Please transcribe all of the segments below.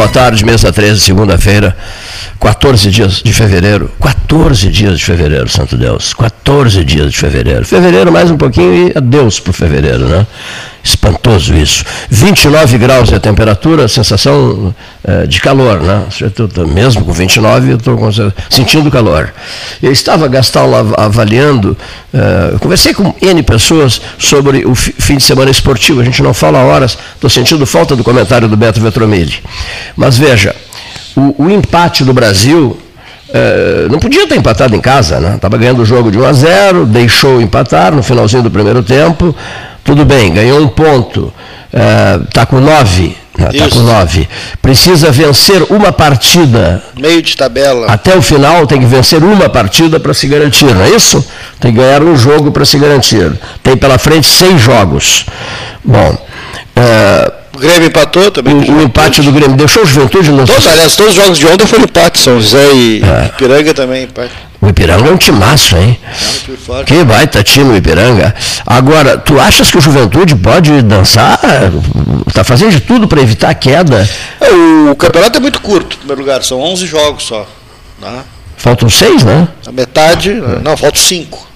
boa tarde, mesa 13, segunda-feira, 14 dias de fevereiro. 14 dias de fevereiro, santo Deus. 14 dias de fevereiro. Fevereiro mais um pouquinho e adeus para o fevereiro, né? Espantoso isso. 29 graus é a temperatura, sensação é, de calor, né? Mesmo com 29, eu estou sentindo calor. Eu estava, Gastal, avaliando, é, conversei com N pessoas sobre o fim de semana esportivo. A gente não fala horas, estou sentindo falta do comentário do Beto Vetromilli. Mas veja, o, o empate do Brasil é, não podia ter empatado em casa, né? Estava ganhando o jogo de 1 a 0, deixou empatar no finalzinho do primeiro tempo. Tudo bem, ganhou um ponto. Está é, com nove. Está com nove. Precisa vencer uma partida. Meio de tabela. Até o final tem que vencer uma partida para se garantir, não é isso? Tem que ganhar um jogo para se garantir. Tem pela frente seis jogos. Bom. É, Grêmio empatou também. O, o empate do Grêmio. Deixou o Juventude no. Todos, aliás, todos os jogos de ontem foram empate. São José e é. Piranga também empate. O Ipiranga é um timaço, hein? É que baita time o Ipiranga. Agora, tu achas que o Juventude pode dançar? Está fazendo de tudo para evitar a queda? É, o campeonato é muito curto, em primeiro lugar. São 11 jogos só. Né? Faltam seis, né? A metade. É. Não, faltam cinco.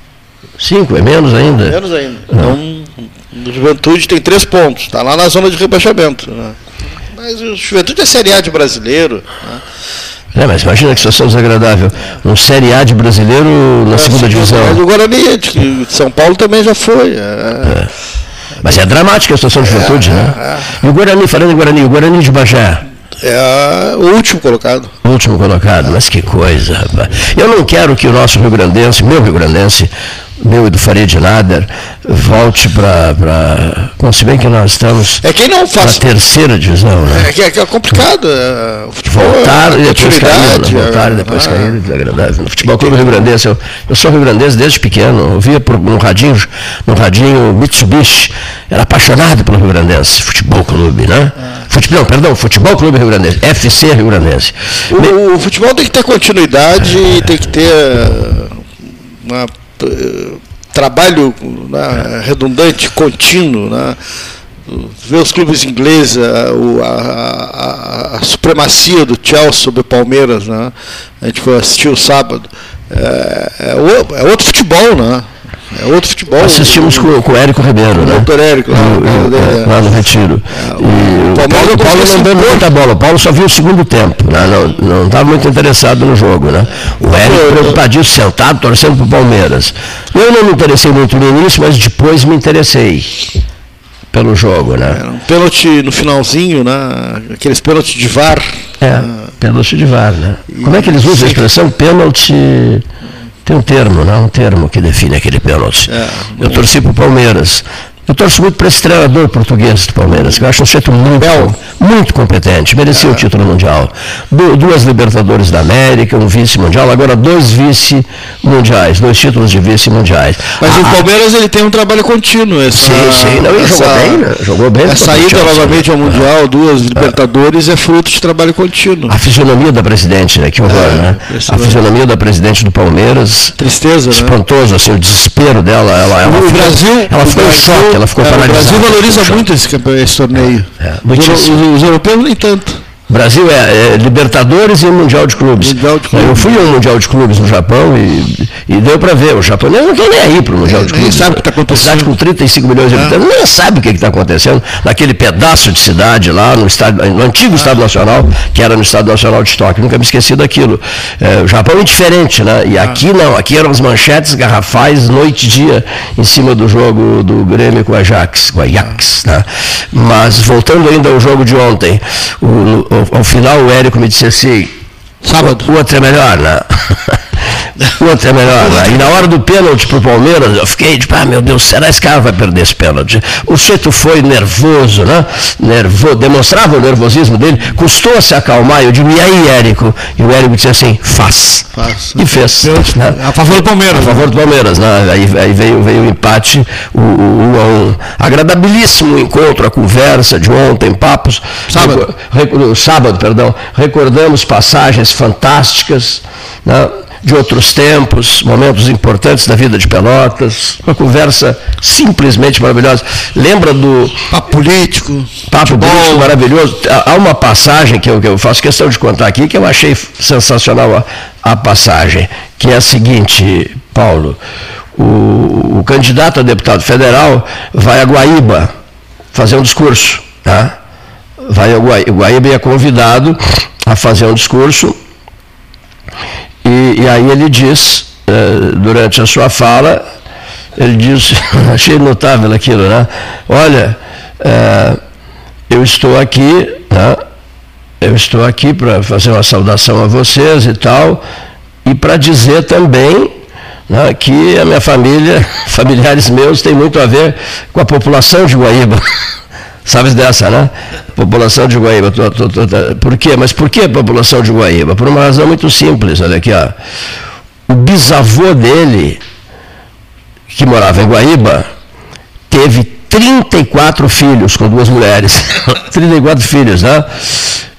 Cinco, é menos ainda? Menos ainda. Então, o Juventude tem três pontos. Está lá na zona de rebaixamento. Né? Mas o Juventude é Série A de brasileiro. Né? É, mas imagina que situação desagradável. Um Série A de brasileiro na é, segunda divisão. Mas o Guarani de São Paulo também já foi. É. É. Mas é dramática a situação de juventude, né? É. E o Guarani, falando em Guarani, o Guarani de Bagé. É o último colocado. O último colocado, mas que coisa, rapaz. Eu não quero que o nosso Rio Grandense, meu Rio Grandense, meu e do Farid Nader volte para. Bom, se bem que nós estamos é quem não faz... na terceira divisão, né? É, que é, é complicado. É, voltar e depois cair, né? voltar e depois ah. cair, desagradável. No Futebol Clube Rio Grandense, eu, eu sou Rio Grandense desde pequeno, ouvia por, no radinho, no radinho Mitsubishi, era apaixonado pelo Rio Grandense, Futebol Clube, né? Ah. Futebol, não, perdão, Futebol Clube Rio Grandense, FC Rio Grandense. O, o futebol tem que ter continuidade, e tem que ter uma trabalho né, redundante, contínuo, né, ver os clubes ingleses, a, a, a, supremacia do Chelsea sobre o Palmeiras, né, a gente foi assistir o sábado, é, é, é outro futebol, né? É outro futebol. Assistimos com, com o Érico Ribeiro, né? Doutor Érico, lá, no, lá no Retiro. É, e o Paulo, Paulo não deu muita bola. O Paulo só viu o segundo tempo. Né? Não estava muito interessado no jogo. Né? O Érico preocupadíssimo, sentado, torcendo para o Palmeiras. Eu não me interessei muito no início, mas depois me interessei pelo jogo, né? É, um pênalti no finalzinho, né? Aqueles pênaltis de VAR. É, né? pênalti de VAR, né? Como é que eles usam a expressão pênalti? Tem um termo, não? Um termo que define aquele pênalti. É, eu torci para o Palmeiras. Eu torço muito para esse treinador português do Palmeiras, que eu acho um sujeito muito, muito competente, merecia é. o título mundial. Du duas Libertadores da América, um vice-mundial, agora dois vice-mundiais, dois títulos de vice-mundiais. Mas ah, o Palmeiras ele tem um trabalho contínuo. Essa, sim, sim, não, ele essa, jogou bem, né? jogou bem. A saída novamente ao Mundial, duas Libertadores, é fruto de trabalho contínuo. A fisionomia da presidente, né? Que horror, é, né? A fisionomia da presidente do Palmeiras. Tristeza, né? Espantoso, né? assim, o desespero dela. Ela, ela, o Brasil, ela ficou em choque ela ficou é, paralisada. O Brasil valoriza muito esse, esse torneio. É, é, os, os europeus nem tanto. Brasil é, é, Libertadores e Mundial de Clubes. Mundial de Clubes. Eu fui ao Mundial de Clubes no Japão e, e deu para ver. O japonês não tem nem aí para o Mundial é, de Clubes. sabe o que está acontecendo. Cidade com 35 milhões de habitantes, nem sabe o que está acontecendo naquele pedaço de cidade lá no, estado, no antigo Estado Nacional, que era no Estado Nacional de Tóquio. Nunca me esqueci daquilo. É, o Japão é diferente, né? E aqui não, aqui eram as manchetes garrafais, noite e dia, em cima do jogo do Grêmio com o Ajax, com o Ajax, né? Mas voltando ainda ao jogo de ontem, o, ao, ao final o Érico me disse assim, sábado, o outro é melhor, né? o outro é melhor. Né? E na hora do pênalti para o Palmeiras, eu fiquei tipo, ah, meu Deus, será que esse cara vai perder esse pênalti? O Cheto foi nervoso, né? Nervo, demonstrava o nervosismo dele, custou se acalmar. Eu digo, e aí, Érico? E o Érico disse assim, faz. faz. E fez. Né? A favor do Palmeiras. A favor do Palmeiras, né? Aí, aí veio, veio o empate, o, o, um agradabilíssimo encontro, a conversa de ontem, papos. Sábado. sábado, perdão. Recordamos passagens fantásticas. Né? De outros tempos, momentos importantes da vida de Pelotas, uma conversa simplesmente maravilhosa. Lembra do. Papo político. papo político maravilhoso. Há uma passagem que eu, que eu, faço questão de contar aqui, que eu achei sensacional a, a passagem, que é a seguinte, Paulo. O, o, candidato a deputado federal vai a Guaíba fazer um discurso. Tá? Vai a Guaíba, Guaíba é convidado a fazer um discurso e, e aí ele diz, eh, durante a sua fala, ele diz, achei notável aquilo, né? Olha, eh, eu estou aqui, né? eu estou aqui para fazer uma saudação a vocês e tal, e para dizer também né, que a minha família, familiares meus, tem muito a ver com a população de Guaíba. Sabes dessa, né? População de Guaíba. Tô, tô, tô, por quê? Mas por que a população de Guaíba? Por uma razão muito simples, olha aqui, ó. O bisavô dele, que morava em Guaíba, teve 34 filhos com duas mulheres. 34 filhos, né?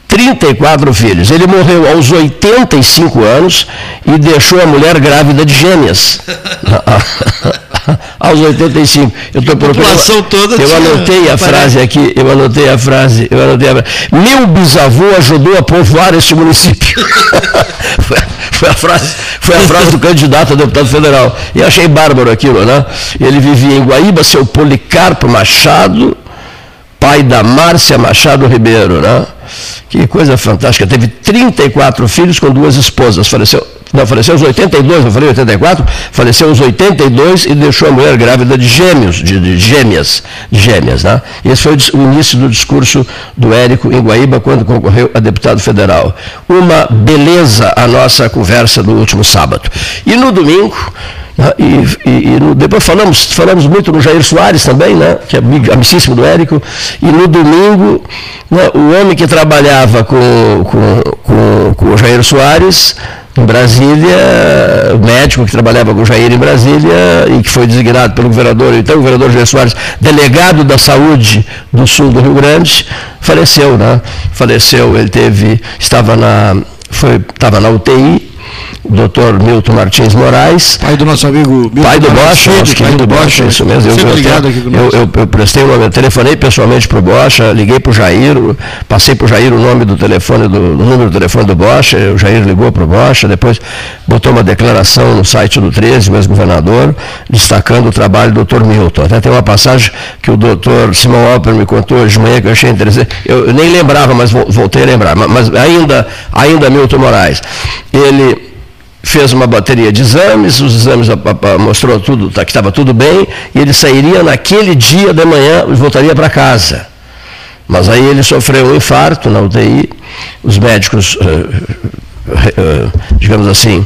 34 filhos. Ele morreu aos 85 anos e deixou a mulher grávida de gêmeas. aos 85. Eu estou procurando. toda eu anotei a frase aqui, eu anotei a frase, eu anotei a frase. Meu bisavô ajudou a povoar este município. foi, foi, a frase, foi a frase do candidato a deputado federal. E eu achei bárbaro aquilo, né? Ele vivia em Guaíba, seu Policarpo Machado, pai da Márcia Machado Ribeiro, né? Que coisa fantástica. Teve 34 filhos com duas esposas. Faleceu, não, faleceu aos 82, não falei 84, faleceu aos 82 e deixou a mulher grávida de gêmeos, de, de gêmeas, de gêmeas, né? Esse foi o, início do discurso do Érico em Guaíba, quando concorreu a deputado federal. Uma beleza a nossa conversa do último sábado. E no domingo, né? E, e, e, depois falamos, falamos muito no Jair Soares também, né? que é amicíssimo do Érico, e no domingo, né, o homem que trabalhava com, com, com, com o Jair Soares, em Brasília, o médico que trabalhava com o Jair em Brasília e que foi designado pelo governador, então o governador Jair Soares, delegado da saúde do sul do Rio Grande, faleceu, né? Faleceu, ele teve, estava na, foi, estava na UTI, doutor Milton Martins Moraes. Pai do nosso amigo Milton Pai do Bocha, nosso querido Bocha, isso mesmo. Eu, ligado aqui eu, eu, eu, prestei o nome, telefonei pessoalmente para o Bocha, liguei para o Jair, passei para o Jair o nome do telefone, do, o número do telefone do Bocha, o Jair ligou para o Bocha, depois botou uma declaração no site do 13, o ex-governador, destacando o trabalho do doutor Milton. Até tem uma passagem que o doutor Simão Alper me contou hoje de manhã que eu achei interessante. Eu, eu nem lembrava, mas voltei a lembrar. Mas ainda, ainda Milton Moraes. Ele fez uma bateria de exames, os exames mostrou tudo, tá, que estava tudo bem, e ele sairia naquele dia de manhã e voltaria para casa. Mas aí ele sofreu um infarto na UTI, os médicos, eh, eh, digamos assim,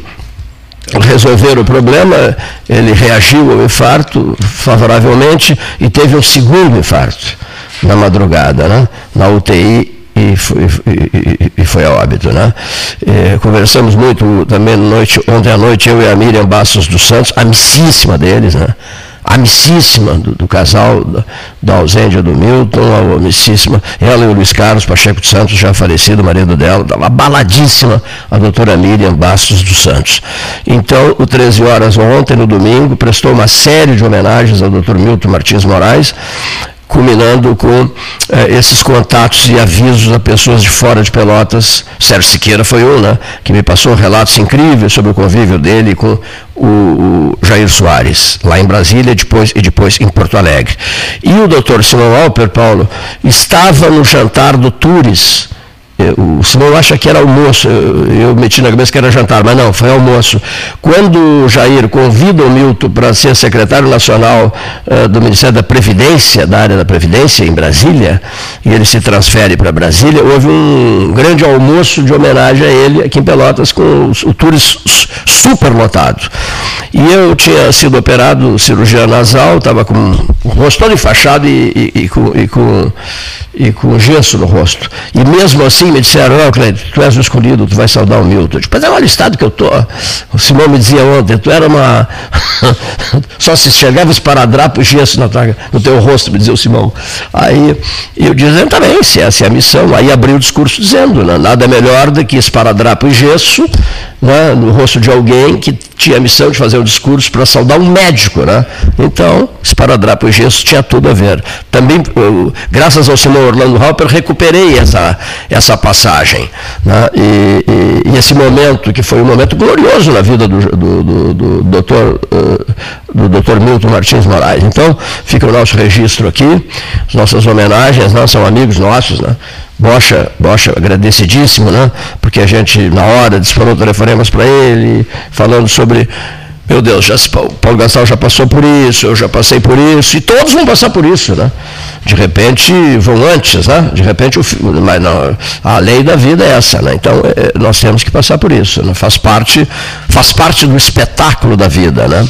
resolveram o problema, ele reagiu ao infarto favoravelmente e teve um segundo infarto na madrugada, né, na UTI e foi, e, e foi a óbito. Né? É, conversamos muito também noite, ontem à noite, eu e a Miriam Bastos dos Santos, amicíssima deles, né? amicíssima do, do casal, da, da ausência do Milton, amicíssima, ela e o Luiz Carlos Pacheco dos Santos, já falecido, marido dela, abaladíssima, a doutora Miriam Bastos dos Santos. Então, o 13 horas ontem, no domingo, prestou uma série de homenagens ao doutor Milton Martins Moraes, culminando com eh, esses contatos e avisos a pessoas de fora de Pelotas. Sérgio Siqueira foi um, né, que me passou relatos incríveis sobre o convívio dele com o, o Jair Soares, lá em Brasília depois, e depois em Porto Alegre. E o doutor Simão Alper, Paulo, estava no jantar do Tures, o Simão acha que era almoço, eu, meti na cabeça que era jantar, mas não, foi almoço. Quando Jair convida o Milton para ser secretário nacional uh, do Ministério da Previdência, da área da Previdência, em Brasília, e ele se transfere para Brasília, houve um grande almoço de homenagem a ele aqui em Pelotas, com o, Tures superlotado. E eu tinha sido operado cirurgia nasal, estava com o rosto todo enfaixado e, e, e, com, e, com, e com gesso no rosto. E mesmo assim me disseram, não, Cleide, tu és o escolhido, tu vai saudar o Milton. Mas é o estado que eu estou. O Simão me dizia ontem, tu era uma. Só se enxergava esparadrapo gesso na tua, no teu rosto, me dizia o Simão. Aí eu dizendo também, se essa é a missão. Aí abri o discurso dizendo, né, nada melhor do que esparadrapo e gesso né, no rosto de alguém que tinha a missão de fazer um discurso para saudar um médico. Né? Então, esparadrapo e gesso tinha tudo a ver. Também, graças ao Simão Orlando Halper, recuperei essa, essa passagem. Né? E, e, e, esse momento, que foi um momento glorioso na vida do, do, do, do doutor, uh, do doutor Milton Martins Moraes. Então, fica o nosso registro aqui, as nossas homenagens, nós são amigos nossos, né? Bocha, Bocha agradecidíssimo, né? Porque a gente, na hora, disparou telefonemas para ele, falando sobre meu Deus, já, Paulo Gastal já passou por isso, eu já passei por isso, e todos vão passar por isso, né? De repente vão antes, né? De repente, o, mas não, a lei da vida é essa, né? Então é, nós temos que passar por isso, né? faz, parte, faz parte do espetáculo da vida, né?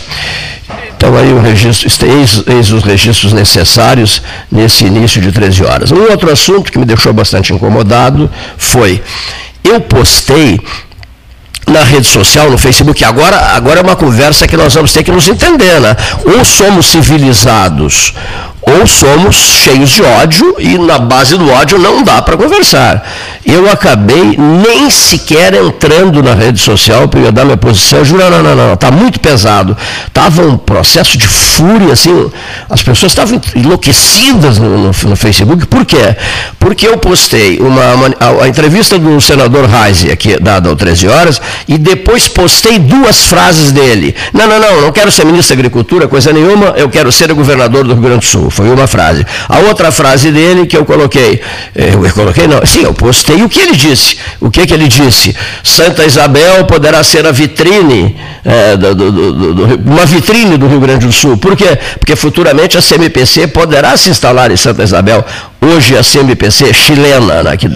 Então aí o registro, eis, eis os registros necessários nesse início de 13 horas. Um outro assunto que me deixou bastante incomodado foi, eu postei na rede social, no Facebook, agora, agora é uma conversa que nós vamos ter que nos entender, né? Ou somos civilizados, ou somos cheios de ódio e na base do ódio não dá para conversar. Eu acabei nem sequer entrando na rede social para eu dar minha posição. Eu juro, não, não, não, está muito pesado. Estava um processo de fúria, assim, as pessoas estavam enlouquecidas no, no, no, Facebook. Por quê? Porque eu postei uma, uma a, a, entrevista do senador Reise, aqui dada às 13 horas, e depois postei duas frases dele. Não, não, não, não quero ser ministro da Agricultura, coisa nenhuma, eu quero ser governador do Rio Grande do Sul. Foi uma frase. A outra frase dele que eu coloquei, eh, eu coloquei não, sim, eu postei o que ele disse. O que, que ele disse? Santa Isabel poderá ser a vitrine, é, do, do, do, uma vitrine do Rio Grande do Sul. Por quê? Porque futuramente a CMPC poderá se instalar em Santa Isabel hoje a CMPC chilena, né, que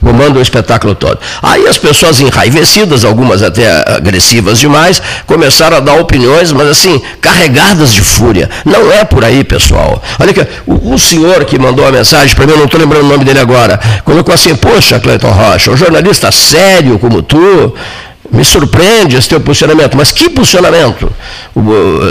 comanda o espetáculo todo. Aí as pessoas enraivecidas, algumas até agressivas demais, começaram a dar opiniões, mas assim, carregadas de fúria. Não é por aí, pessoal. Olha que o, o senhor que mandou a mensagem para mim, eu não estou lembrando o nome dele agora, colocou assim, poxa, Cleiton Rocha, um jornalista sério como tu, me surpreende esse teu posicionamento. Mas que posicionamento?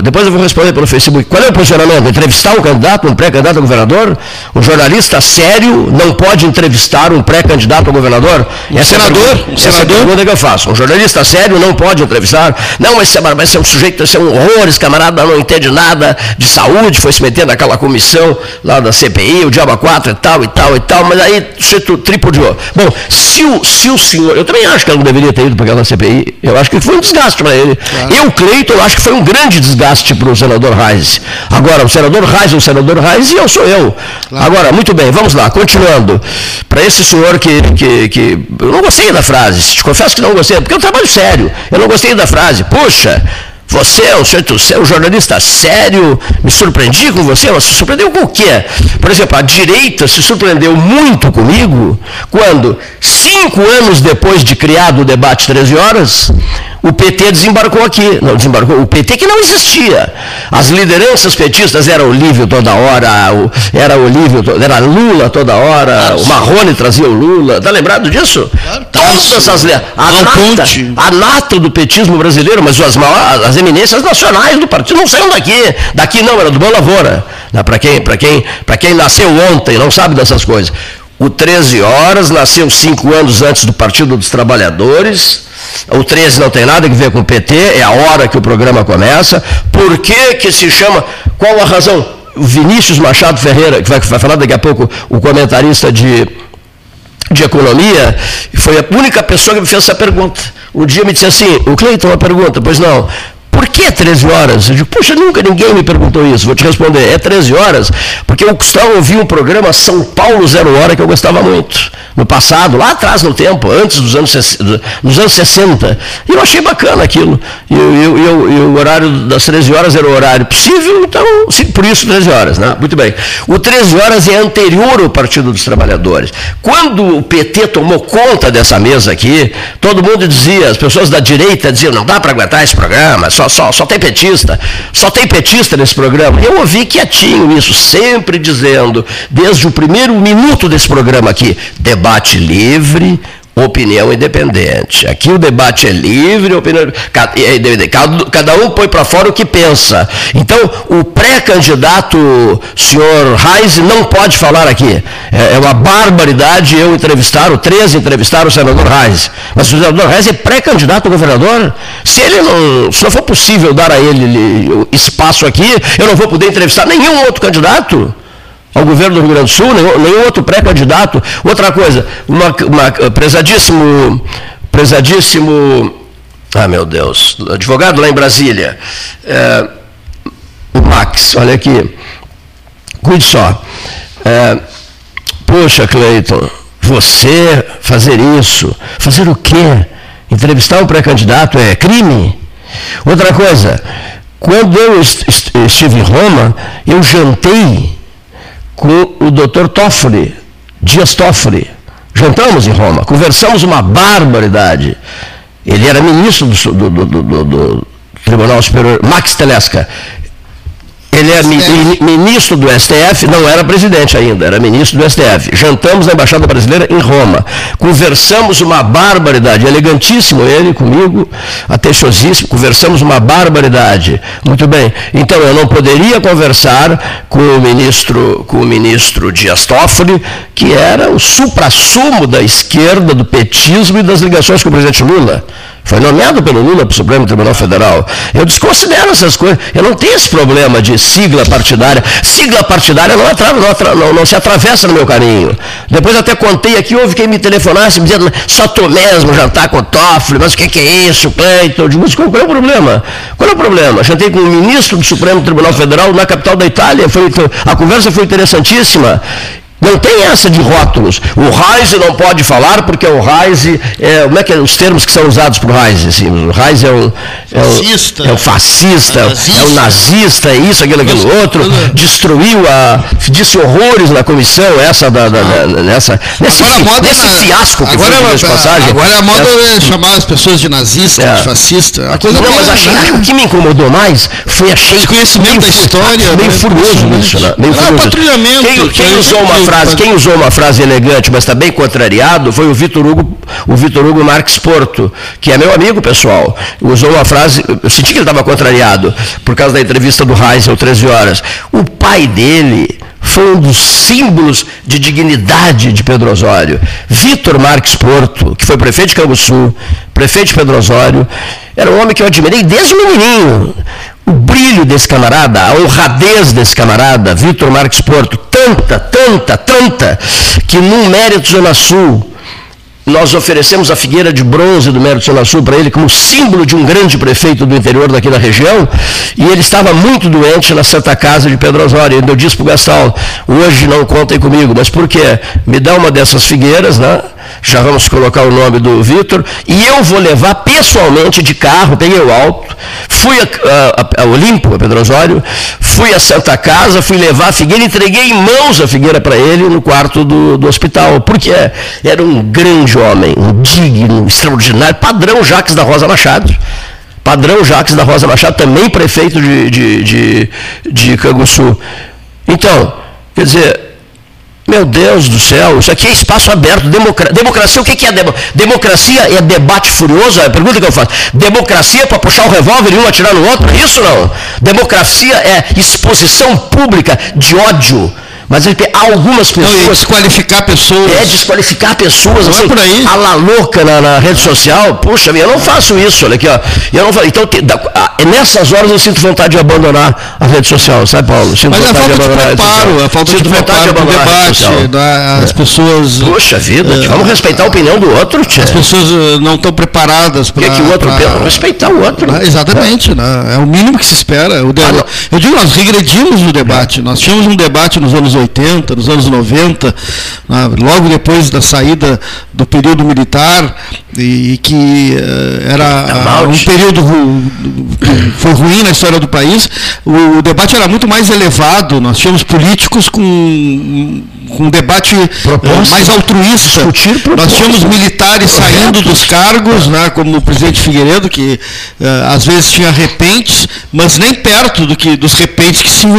Depois eu vou responder pelo Facebook. Qual é o posicionamento? Entrevistar um candidato, um pré-candidato a governador? Um jornalista sério não pode entrevistar um pré-candidato a governador? Essa senador? É a essa senador? é pergunta que eu faço. Um jornalista sério não pode entrevistar? Não, mas esse é um sujeito, esse é um horror, esse camarada não entende nada de saúde, foi se meter naquela comissão lá da CPI, o Diabo 4 e tal, e tal, e tal, mas aí você tripudiou. Bom, se o, se o senhor, eu também acho que ele não deveria ter ido para aquela CPI, CPI. Eu acho que foi um desgaste para ele. Claro. Eu, Cleiton, eu acho que foi um grande desgaste para o senador Reis. Agora, o senador Reis é o senador Reis e eu sou eu. Claro. Agora, muito bem, vamos lá, continuando. Para esse senhor que, que, que. Eu não gostei da frase, te confesso que não gostei, porque é um trabalho sério. Eu não gostei da frase. Puxa, você é um, você é um jornalista sério, me surpreendi com você, mas se surpreendeu com o quê? Por exemplo, a direita se surpreendeu muito comigo quando, cinco anos depois de criado o debate 13 horas, o PT desembarcou aqui. Não desembarcou, o PT que não existia. As lideranças petistas eram Olívio toda hora, era Olívio, era Lula toda hora, ah, o Marrone trazia o Lula. Está lembrado disso? Todas essas a nata, a nata do petismo brasileiro, mas as, as eminências nacionais do partido não saíram daqui. Daqui não, era do Boa Lavoura. Para quem, quem, quem nasceu ontem, não sabe dessas coisas. O 13 Horas nasceu cinco anos antes do Partido dos Trabalhadores. O 13 não tem nada a ver com o PT, é a hora que o programa começa. Por que, que se chama? Qual a razão? O Vinícius Machado Ferreira, que vai, vai falar daqui a pouco, o comentarista de, de economia, foi a única pessoa que me fez essa pergunta. Um dia me disse assim, o Cleiton, uma pergunta, pois não. Por que 13 horas? Eu digo, puxa, nunca ninguém me perguntou isso. Vou te responder, é 13 horas, porque eu costumava ouvir um programa São Paulo Zero Hora que eu gostava muito. No passado, lá atrás no tempo, antes dos anos, dos anos 60. E eu achei bacana aquilo. E, eu, eu, e o horário das 13 horas era o horário possível, então, por isso 13 horas, né? Muito bem. O 13 horas é anterior ao Partido dos Trabalhadores. Quando o PT tomou conta dessa mesa aqui, todo mundo dizia, as pessoas da direita diziam, não dá para aguentar esse programa, só só, só tem petista, só tem petista nesse programa. Eu ouvi quietinho isso, sempre dizendo, desde o primeiro minuto desse programa aqui, debate livre, opinião independente. Aqui o debate é livre, opinião, cada, cada um põe para fora o que pensa. Então, o pré-candidato senhor Reis não pode falar aqui. É, é uma barbaridade eu entrevistar, o 13 entrevistar o senador Reis. Mas o senador Reis é pré-candidato a governador. Se ele não, se não for possível dar a ele espaço aqui, eu não vou poder entrevistar nenhum outro candidato. Ao governo do Rio Grande do Sul, nenhum, nenhum outro pré-candidato. Outra coisa, uma, uma prezadíssimo, prezadíssimo, ah meu Deus, advogado lá em Brasília, é, o Max, olha aqui, cuide só. É, Poxa, Cleiton, você fazer isso, fazer o quê? Entrevistar um pré-candidato é crime? Outra coisa, quando eu estive em Roma, eu jantei com o doutor Toffoli, Dias Toffoli. Jantamos em Roma, conversamos uma barbaridade. Ele era ministro do, do, do, do Tribunal Superior, Max Telesca. Ele é ministro do STF, não era presidente ainda, era ministro do STF. Jantamos na Embaixada Brasileira em Roma. Conversamos uma barbaridade, elegantíssimo ele comigo, atenciosíssimo, conversamos uma barbaridade. Muito bem. Então eu não poderia conversar com o ministro, com o ministro Dias Toffoli, que era o supra-sumo da esquerda, do petismo e das ligações com o presidente Lula. Foi nomeado pelo Lula para o Supremo Tribunal Federal. Eu desconsidero essas coisas. Eu não tenho esse problema de sigla partidária. Sigla partidária não, atra, não, atra, não, não se atravessa no meu carinho. Depois até contei aqui, houve quem me telefonasse me dizendo, só tu mesmo jantar com o Toffoli, mas o que, que, é isso, Cleiton? Eu digo, qual é o problema? Qual é o problema? Jantei com o ministro do Supremo Tribunal Federal na capital da Itália. Foi, a conversa foi interessantíssima. Não tem essa de rótulos. O Reise não pode falar porque o Reise, é, como é que é os termos que são usados para o Reise? Assim, o Reise é o, é fascista, é o, fascista, é o nazista, é isso, aquilo, aquilo outro. Destruiu a. disse horrores na comissão, essa da, da, da nessa, nesse, agora, fi, moda nesse fiasco que agora, foi de passagem. Agora a moda é, chamar as pessoas de nazista, é. de fascista. A coisa não, mas achei, né? o que me incomodou mais foi achei. Desconhecimento da história. Meio né? furioso isso, né? Meio ah, furioso. Quem, quem usou uma frase frase, quem usou uma frase elegante, mas está bem contrariado, foi o Vitor Hugo, o Vitor Hugo Marques Porto, que é meu amigo pessoal. Usou uma frase, eu senti que ele estava contrariado, por causa da entrevista do Heisel, 13 horas. O pai dele foi um dos símbolos de dignidade de Pedro Osório. Vitor Marques Porto, que foi prefeito de Canguçu, prefeito de Pedro Osório, era um homem que eu admirei desde o menininho o brilho desse camarada, a honradez desse camarada, Vitor Marques Porto, tanta, tanta, tanta, que no Mérito Zona Sul, nós oferecemos a figueira de bronze do Mérito Sul para ele como símbolo de um grande prefeito do interior daqui da região, e ele estava muito doente na Santa Casa de Pedro Osório. Eu disse para o Gastal, hoje não contem comigo, mas por quê? Me dá uma dessas figueiras, né? já vamos colocar o nome do Vitor, e eu vou levar pessoalmente de carro, peguei o alto, fui a, a, a Olimpo, a Pedro Osório, fui a Santa Casa, fui levar a figueira, entreguei em mãos a figueira para ele no quarto do, do hospital, porque era um grande homem, um digno, extraordinário, padrão Jacques da Rosa Machado. Padrão Jacques da Rosa Machado, também prefeito de, de, de, de Canguçu. Então, quer dizer, meu Deus do céu, isso aqui é espaço aberto. Democra democracia, o que é democracia? Democracia é debate furioso? É a pergunta que eu faço. Democracia é para puxar o revólver e um atirar no outro? Isso não. Democracia é exposição pública de ódio mas ele algumas pessoas. Não, desqualificar pessoas. É, desqualificar pessoas. Não assim, é por aí. A la louca na, na rede social. Puxa, eu não faço isso, olha aqui, ó. Eu não faço, então, nessas horas eu sinto vontade de abandonar a rede social, sabe, Paulo? Sinto Mas é a falta de, de preparo, a, a falta sinto de preparo para o debate, da, as é. pessoas. Puxa vida, é, vamos respeitar a opinião do outro, tia. As pessoas uh, não estão preparadas para. O que, é que o outro pra... pensa? Respeitar o outro. Ah, exatamente, é. Né? é o mínimo que se espera. O de... ah, eu digo, nós regredimos no debate. Nós tínhamos um debate nos anos 80, nos anos anos 90, né, logo depois da saída do período militar, e que uh, era uh, um período que foi ruim na história do país, o, o, debate era muito mais elevado, nós tínhamos políticos com, com um debate uh, mais altruísta. Nós tínhamos militares saindo dos cargos, né, como o presidente Figueiredo, que às vezes tinha repentes, mas nem perto do que, dos repentes que se vê,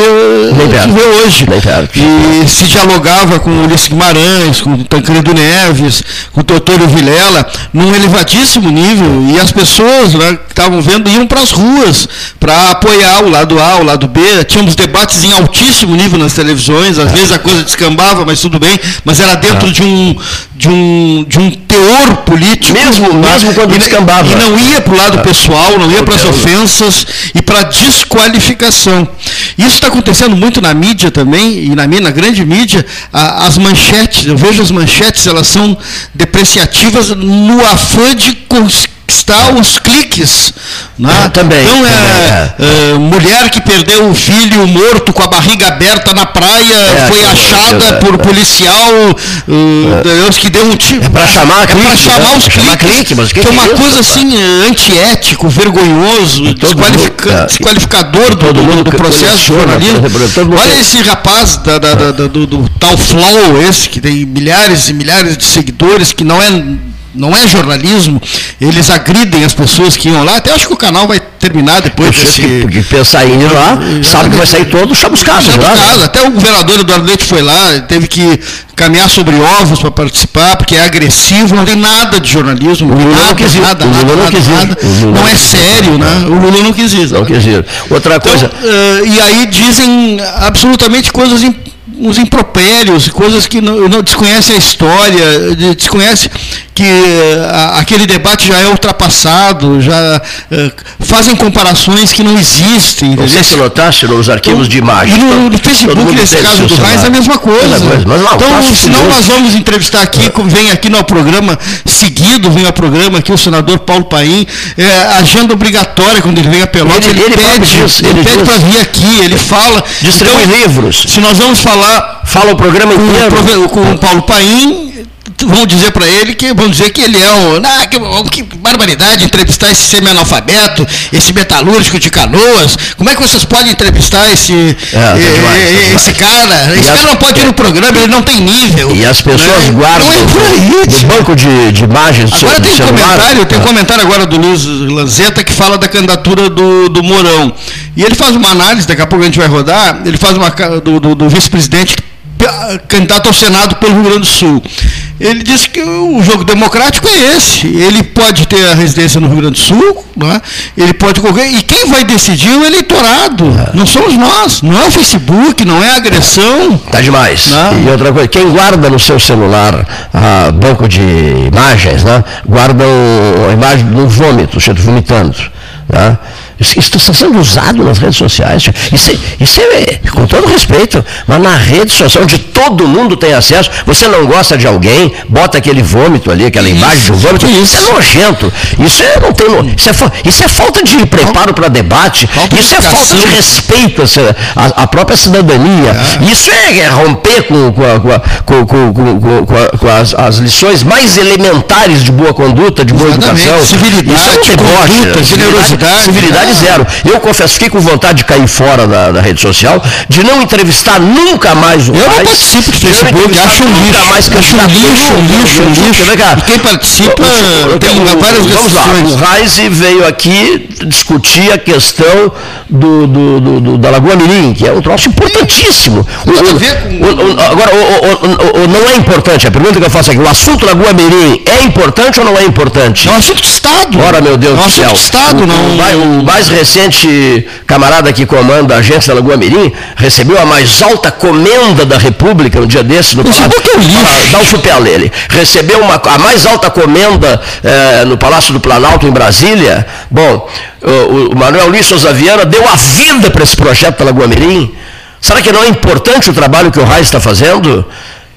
que vê hoje. E se dialogava com o Ulisses Guimarães, com o Tancredo Neves, com o Teotônio Vilela, no num elevadíssimo nível e as pessoas né, que estavam vendo iam para as ruas para apoiar o lado A, o lado B. Tínhamos debates em altíssimo nível nas televisões, às vezes a coisa descambava, mas tudo bem, mas era dentro de um, de um, de um teor político. Mesmo, mesmo quando e, descambava. E não ia para o lado pessoal, não ia para as ofensas e para a desqualificação. Isso está acontecendo muito na mídia também, e na, na grande mídia, as manchetes, eu vejo as manchetes, elas são depreciativas no afã de conquistar os cliques. Né? É, também. Então, é, também, é. é, mulher que perdeu o filho morto com a barriga aberta na praia, É, foi achada aquilo, por é. policial, uh, que deu um tiro. É pra chamar É pra clique, chamar né? os cliques. clique, mas que que é que é uma coisa assim, eh, antiético, vergonhoso, mundo, é, desqualificador do, do- do processo mundo Olha tem- esse rapaz da- da- da- da- do, do tal Flow, esse que tem milhares e milhares de seguidores, que não é, não é jornalismo, eles agridem as pessoas que iam lá. Até acho que o canal vai terminar depois desse. que, que pensar em ir lá, sabe que vai sair todo chamuscado. Já lá, né? até o governador Eduardo Leite foi lá, teve que caminhar sobre ovos para participar, porque é agressivo, não tem nada de jornalismo, O Lula nada, não quis ir, nada, o Lula nada, não quis ir, nada. Lula Não é quis ir. sério, né? O Lula não quis ir. Não né? quer dizer. Outra Então, coisa. eh, e aí dizem absolutamente coisas im- uns impropérios, coisas que não, não desconhecem a história, de- desconhecem que eh, a- aquele debate já é ultrapassado, já eh, fazem comparações que não existem. Entendeu? se notaste nos arquivos de imagem. E no, no Facebook, nesse caso do. Reis, é a mesma coisa. Mas não, então, senão nós vamos entrevistar aqui, como vem aqui no programa seguido, vem ao programa aqui o senador Paulo Paim, é, agenda obrigatória quando ele vem a Pelotas, Ele- ele, ele próprio pede, diz, ele ele pede para vir aqui, ele fala. Distribui Então, livros. Se nós vamos falar Fala o programa com, o inteiro. com o Paulo Paim, vão dizer para ele que vão dizer que ele é um, ah, que, que barbaridade entrevistar esse semi-analfabeto, esse metalúrgico de canoas. Como é que vocês podem entrevistar esse É, tá demais, tá eh, esse cara? Esse E cara as- não pode ir no programa, ele não tem nível. E as pessoas né? guardam Não é por aí. no banco de, de imagens Agora tem um celular. comentário, tem Ah. comentário agora do Luiz Lanzetta que fala da candidatura do, do Mourão. E ele faz uma análise, daqui a pouco a gente vai rodar, ele faz uma do, do- do vice-presidente candidato ao Senado pelo Rio Grande do Sul. Ele disse que o jogo democrático é esse. Ele pode ter a residência no Rio Grande do Sul, não é? ele pode correr. E quem vai decidir é o eleitorado. Não somos nós. Não é o Facebook, não é a agressão. Tá demais. Não. E outra coisa, quem guarda no seu celular ah, banco de imagens, né, guarda o- a imagem um vômito, você vomitando. Né? Isso, isso está sendo usado nas redes sociais. Isso, é- isso é, com todo respeito, mas na rede social, onde todo mundo tem acesso, você não gosta de alguém, bota aquele vômito ali, aquela imagem de um vômito, isso, é nojento. Isso é, não tem, isso, é, isso é falta de preparo para debate, Falta de isso é falta de respeito à própria cidadania. Isso é, é romper com, com, com, com- as, as lições mais elementares de boa conduta, de boa Exatamente. educação. Civilidade, Isso é um deboche, conduta, generosidade. Civilidade Ah. zero. Eu confesso, fiquei com vontade de cair fora da, da rede social, de não entrevistar nunca mais o Eu não Reis, participo não Facebook, acho um nunca lixo. mais Acho um lixo, lixo, lixo. E quem participa tem o- várias Vamos lá, o Reis veio aqui discutir a questão do, do- do- do- da Lagoa Mirim, que é um troço importantíssimo. O- o- o- agora, não é importante, a pergunta que eu faço aqui, o assunto Lagoa Mirim é importante ou não é importante? É um assunto de Estado. Ora, meu Deus é um do assunto céu. de Estado, não. o mai- o mais recente camarada que comanda a agência da Lagoa Mirim recebeu a mais alta comenda da República um dia desses no Esse Palácio. é um lixo. Ah, Dá um chupéu ele. Recebeu uma, a mais alta comenda eh, no Palácio do Planalto, em Brasília. Bom, o, o Manuel Luiz Souza Viana deu a vida para esse projeto da Lagoa Mirim. Será que não é importante o trabalho que o Raiz está fazendo?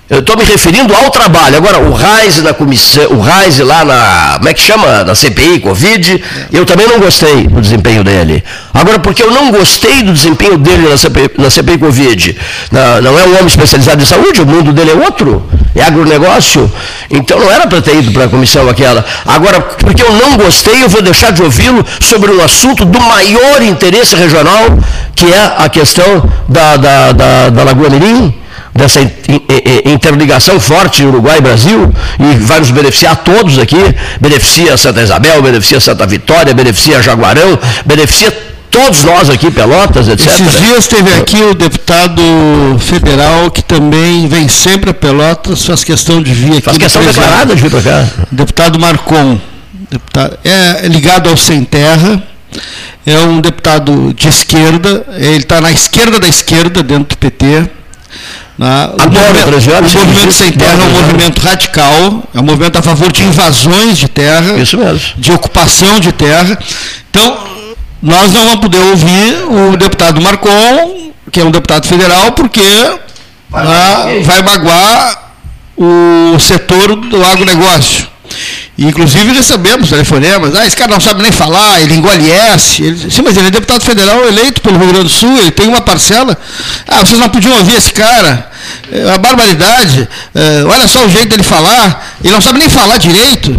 Eu estou me referindo ao trabalho. Agora, o Reis na comissão, o Reis lá na, como é que chama? Na CPI, Covid, eu também não gostei do desempenho dele. Agora, porque eu não gostei do desempenho dele na CPI, na CPI Covid, na- não é um homem especializado em saúde, o mundo dele é outro, é agronegócio, então não era para ter ido para a comissão aquela. Agora, porque eu não gostei, eu vou deixar de ouvi-lo sobre um assunto do maior interesse regional, que é a questão da, da, da, da Lagoa Mirim dessa in- in- interligação forte Uruguai e Brasil, e vai nos beneficiar todos aqui, beneficia Santa Isabel, beneficia Santa Vitória, beneficia Jaguarão, beneficia todos nós aqui, Pelotas, etc. Esses dias teve aqui o deputado federal que também vem sempre a Pelotas, faz questão de vir aqui. Faz questão declarada de vir para cá. Deputado Marcon, deputado, é ligado ao Sem Terra, é um deputado de esquerda, ele está na esquerda da esquerda dentro do PT. Na, o, movimento, o movimento Sem Terra é um movimento radical, é um movimento a favor de invasões de terra, Isso mesmo. de ocupação de terra. Então, nós não vamos poder ouvir o deputado Marcon, que é um deputado federal, porque vai, né, vai magoar o setor do agronegócio. Inclusive recebemos telefonemas, ah, esse cara não sabe nem falar, ele engole S. Ele, sim, mas ele é deputado federal eleito pelo Rio Grande do Sul, ele tem uma parcela. Ah, vocês não podiam ouvir esse cara. É uma barbaridade. É, olha só o jeito dele falar. Ele não sabe nem falar direito.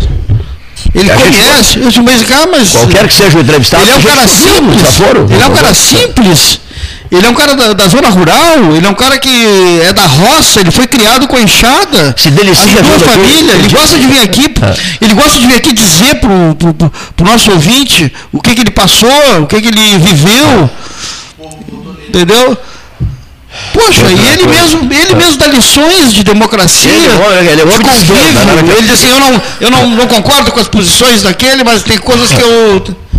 Ele conhece. Eu disse, cara, mas. Qualquer que seja o entrevistado, ele é um cara simples. Ele é um cara simples. Ele é um cara da, da, zona rural, ele é um cara que é da roça, ele foi criado com a enxada. Se delicia ajudou a família, ele gosta de vir aqui, é. ele gosta de vir aqui dizer pro, pro, pro, pro nosso ouvinte o que, que ele passou, o que, que ele viveu. Entendeu? Poxa, e ele mesmo, ele mesmo dá lições de democracia, ele, ele é de convívio. Né? Ele diz assim, eu, não, eu não, não concordo com as posições daquele, mas tem coisas que eu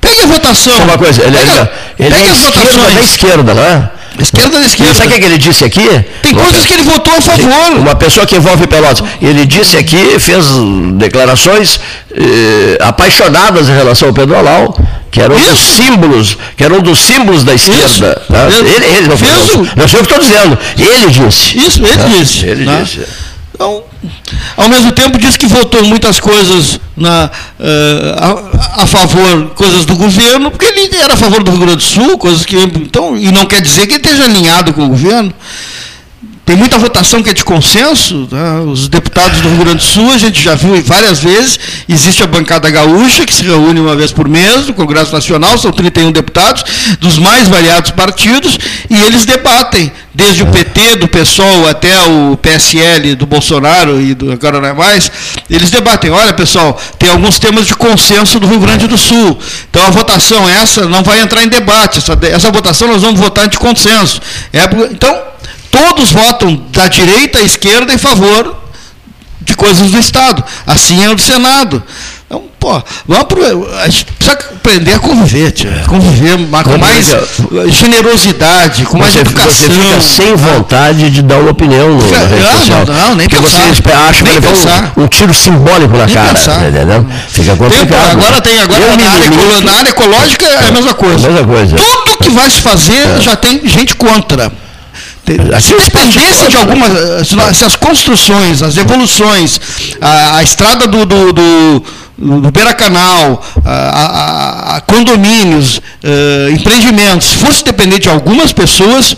Pegue a votação. Uma coisa, ele, pega, ele, é esquerda da esquerda, não é? Esquerda da esquerda. Sabe o que ele disse aqui? Tem coisas que ele votou a favor. Uma pessoa que envolve Pelotas. Ele disse aqui, fez declarações eh, apaixonadas em relação ao Pedro Alau, que era um Isso. dos símbolos, que era um dos símbolos da esquerda. Tá? Ele, ele, não, não, não sei o que estou dizendo. Ele disse. Isso, ele tá? disse. Ele tá? disse. Então, ao mesmo tempo diz que votou muitas coisas na, uh, a, a, favor, coisas do governo, porque ele era a favor do Rio Grande do Sul, coisas que. Então, e não quer dizer que ele esteja alinhado com o governo. Tem muita votação que é de consenso. Tá? Os deputados do Rio Grande do Sul, a gente já viu várias vezes, existe a bancada gaúcha, que se reúne uma vez por mês, no Congresso Nacional, são 31 deputados, dos mais variados partidos, e eles debatem, desde o PT, do PSOL até o PSL do Bolsonaro e do agora não é mais, eles debatem, olha pessoal, tem alguns temas de consenso do Rio Grande do Sul. Então a votação essa não vai entrar em debate, essa, essa votação nós vamos votar de consenso. É, então, todos votam da direita à esquerda em favor de coisas do Estado. Assim é o do Senado. Então, pô, vamos pro, a gente precisa aprender a conviver, tia, conviver com mais generosidade, com mais você, educação. Você fica sem vontade de dar uma opinião no fica, não, não, nem Porque pensar. você acha que levar um, um, tiro simbólico na nem cara, pensar. entendeu? Fica complicado. Tem, agora tem, agora na área, na área, ecológica é a mesma coisa. É a mesma coisa. Tudo que vai se fazer é. já tem gente contra. Se dependesse de algumas. Se as construções, as evoluções, a, a estrada do, do, do do Beira Canal, a, a, a condomínios, uh, empreendimentos, fosse depender de algumas pessoas,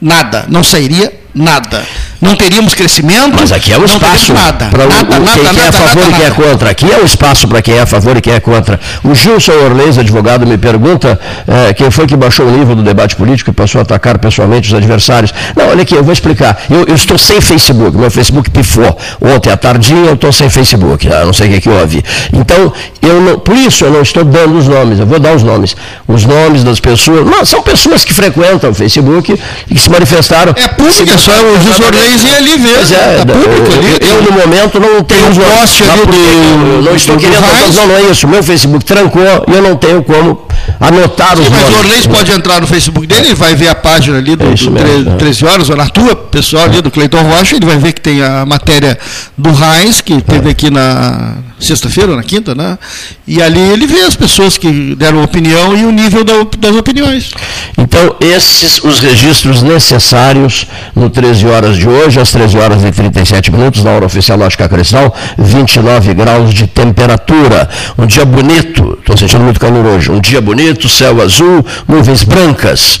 nada, não sairia nada. Não teríamos crescimento. Mas aqui é o espaço para o, nada, o, quem, nada, quem é a favor e quem é contra. Aqui é o espaço para quem é a favor e quem é contra. O Gilson Orleis, advogado, me pergunta é, quem foi que baixou o nível do debate político e passou a atacar pessoalmente os adversários. Não, olha aqui, eu vou explicar. Eu, eu estou sem Facebook, meu Facebook pifou. Ontem à tardinha eu estou sem Facebook, não sei o que, que houve. Então, eu não, por isso eu não estou dando os nomes, eu vou dar os nomes. Os nomes das pessoas. Não, são pessoas que frequentam o Facebook e que se manifestaram. É público, é só o Gilson Orleis e ali ver. Pois é, tá público ali. Eu, eu, no momento não tenho um post ali do. Não estou do querendo. Não, não é isso. Meu Facebook trancou e eu não tenho como anotar os Sim, Mas o Orleis pode entrar no Facebook dele, ele vai ver a página ali do, é do mesmo, 13 é. horas, ou na tua, pessoal ali do Cleiton Rocha, ele vai ver que tem a matéria do Heinz, que teve é. aqui na sexta-feira na quinta, né? E ali ele vê as pessoas que deram opinião e o nível da, das opiniões. Então, esses os registros necessários no 13 horas de hoje, às 13 horas e 37 minutos, na hora oficial Lógica Cristal, 29 graus de temperatura. Um dia bonito, estou sentindo muito calor hoje. Um dia bonito, céu azul, nuvens brancas.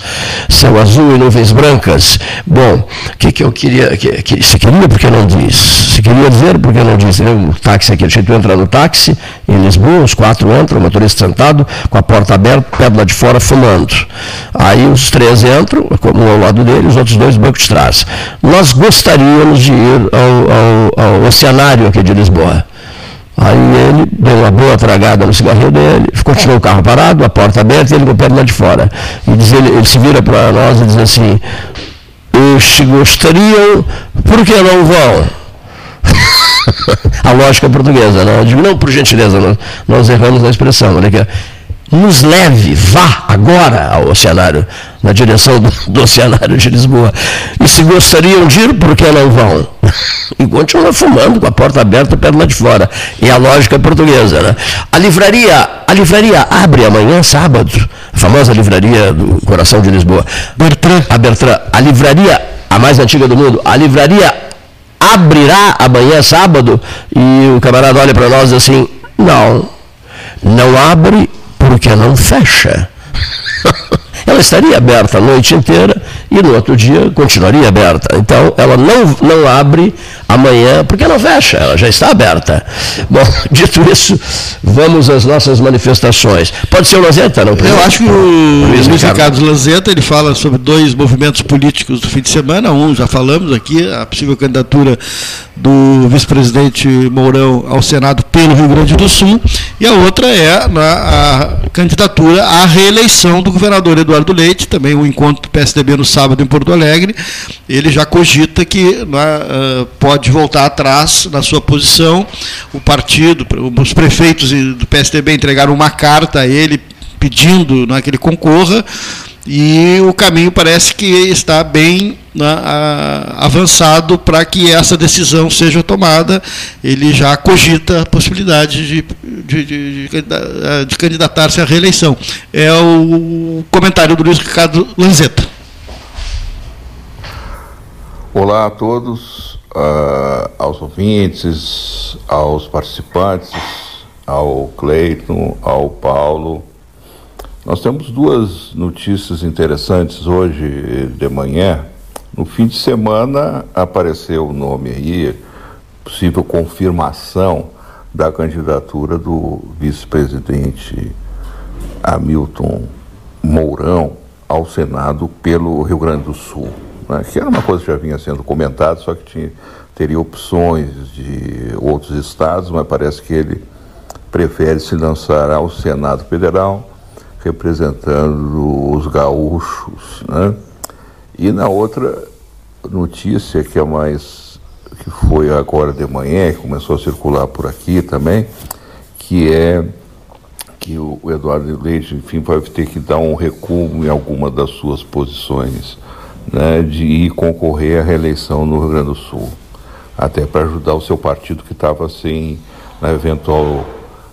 Céu azul e nuvens brancas. Bom, o que, que eu queria. Que, que, se queria, porque não disse? Se queria dizer, porque não disse? O táxi aqui, deixa eu entrar no táxi, em Lisboa, os quatro entram, o motorista sentado, com a porta aberta, pé lá de fora, fumando. Aí os três entram, um ao lado dele, os outros dois no banco de trás. Nós gostaríamos de ir ao, ao, ao oceanário aqui de Lisboa Aí ele deu uma boa tragada no cigarrinho dele, continuou o carro parado, a porta aberta e ele com o pé lá de fora. E diz, ele, ele se vira para nós e diz assim, os gostariam, por que não vão? a lógica portuguesa, né? Eu digo, não, por gentileza, nós, nós erramos na expressão, olha aqui nos leve, vá agora ao oceanário, na direção do, do oceanário de Lisboa. E se gostariam de ir, por que não vão? E continua fumando com a porta aberta perto de fora. E a lógica portuguesa, né? A livraria, a livraria abre amanhã, sábado, a famosa livraria do coração de Lisboa. Bertrand. A Bertrand, a livraria, a mais antiga do mundo, a livraria abrirá amanhã, sábado, e o camarada olha para nós assim, não, não abre porque não fecha. ela estaria aberta a noite inteira e no outro dia continuaria aberta. Então, ela não, não abre amanhã, porque não fecha, ela já está aberta. Bom, dito isso, vamos às nossas manifestações. Pode ser o Lanzetta, não? Eu acho que o Luiz, Luiz Ricardo Lanzetta, ele fala sobre dois movimentos políticos do fim de semana. Um, já falamos aqui, a possível candidatura do vice-presidente Mourão ao Senado pelo Rio Grande do Sul, e a outra é a candidatura à reeleição do governador Eduardo Leite, também o encontro do PSDB no sábado em Porto Alegre. Ele já cogita que né, pode voltar atrás na sua posição. O partido, os prefeitos do PSDB entregaram uma carta a ele pedindo né, que ele concorra e o caminho parece que está bem né, avançado para que essa decisão seja tomada. Ele já cogita a possibilidade de, de, de, de candidatar-se à reeleição. É o comentário do Luiz Ricardo Lanzetta. Olá a todos, uh, aos ouvintes, aos participantes, ao Cleiton, ao Paulo nós temos duas notícias interessantes hoje de manhã. No fim de semana apareceu o nome aí, possível confirmação da candidatura do vice-presidente Hamilton Mourão ao Senado pelo Rio Grande do Sul. Né? Que era uma coisa que já vinha sendo comentada, só que tinha, teria opções de outros estados, mas parece que ele prefere se lançar ao Senado Federal representando os gaúchos. Né? E na outra notícia, que é mais que foi agora de manhã, que começou a circular por aqui também, que é que o Eduardo Leite, enfim, vai ter que dar um recuo em alguma das suas posições né, de ir concorrer à reeleição no Rio Grande do Sul, até para ajudar o seu partido que estava sem na eventual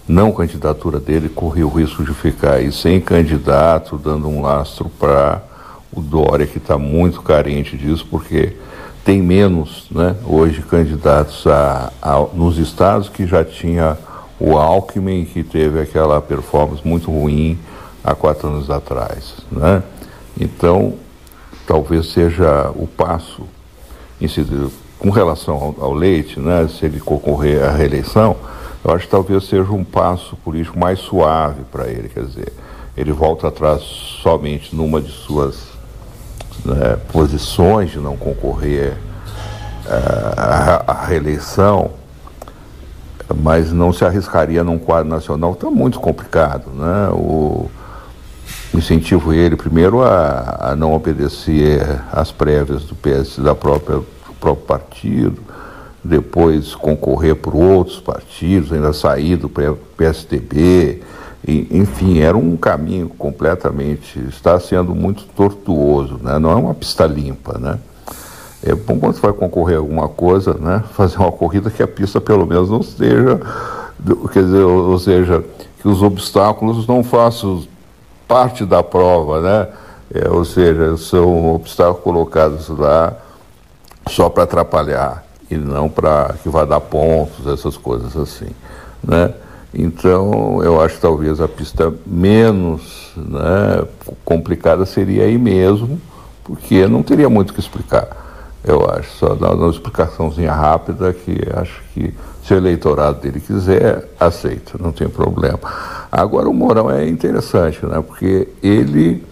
não candidatura dele corria o risco de ficar aí sem candidato, dando um lastro para o Dória, que está muito carente disso, porque tem menos né, hoje candidatos a, a, nos estados que já tinha o Alckmin, que teve aquela performance muito ruim há quatro anos atrás. Né? Então, talvez seja o passo, com relação ao, ao Leite, né, se ele concorrer à reeleição, eu acho que talvez seja um passo político mais suave para ele, quer dizer, ele volta atrás somente numa de suas né, posições de não concorrer uh, à, reeleição, mas não se arriscaria num quadro nacional, está muito complicado, né? O, incentivo ele primeiro a, a não obedecer às prévias do PS da própria do próprio partido, depois concorrer por outros partidos, ainda sair do PSDB, enfim, era um caminho completamente, está sendo muito tortuoso, né? não é uma pista limpa, né? É bom quando você vai concorrer a alguma coisa, né? Fazer uma corrida que a pista pelo menos não seja, quer dizer, ou seja, que os obstáculos não façam parte da prova, né? É, ou seja, são obstáculos colocados lá só para atrapalhar e não para que vá dar pontos, essas coisas assim, né? Então, eu acho que talvez a pista menos né, complicada seria aí mesmo, porque não teria muito o que explicar, eu acho. Só dar uma explicaçãozinha rápida que acho que se o eleitorado dele quiser, aceita, não tem problema. Agora, o Mourão é interessante, né, porque ele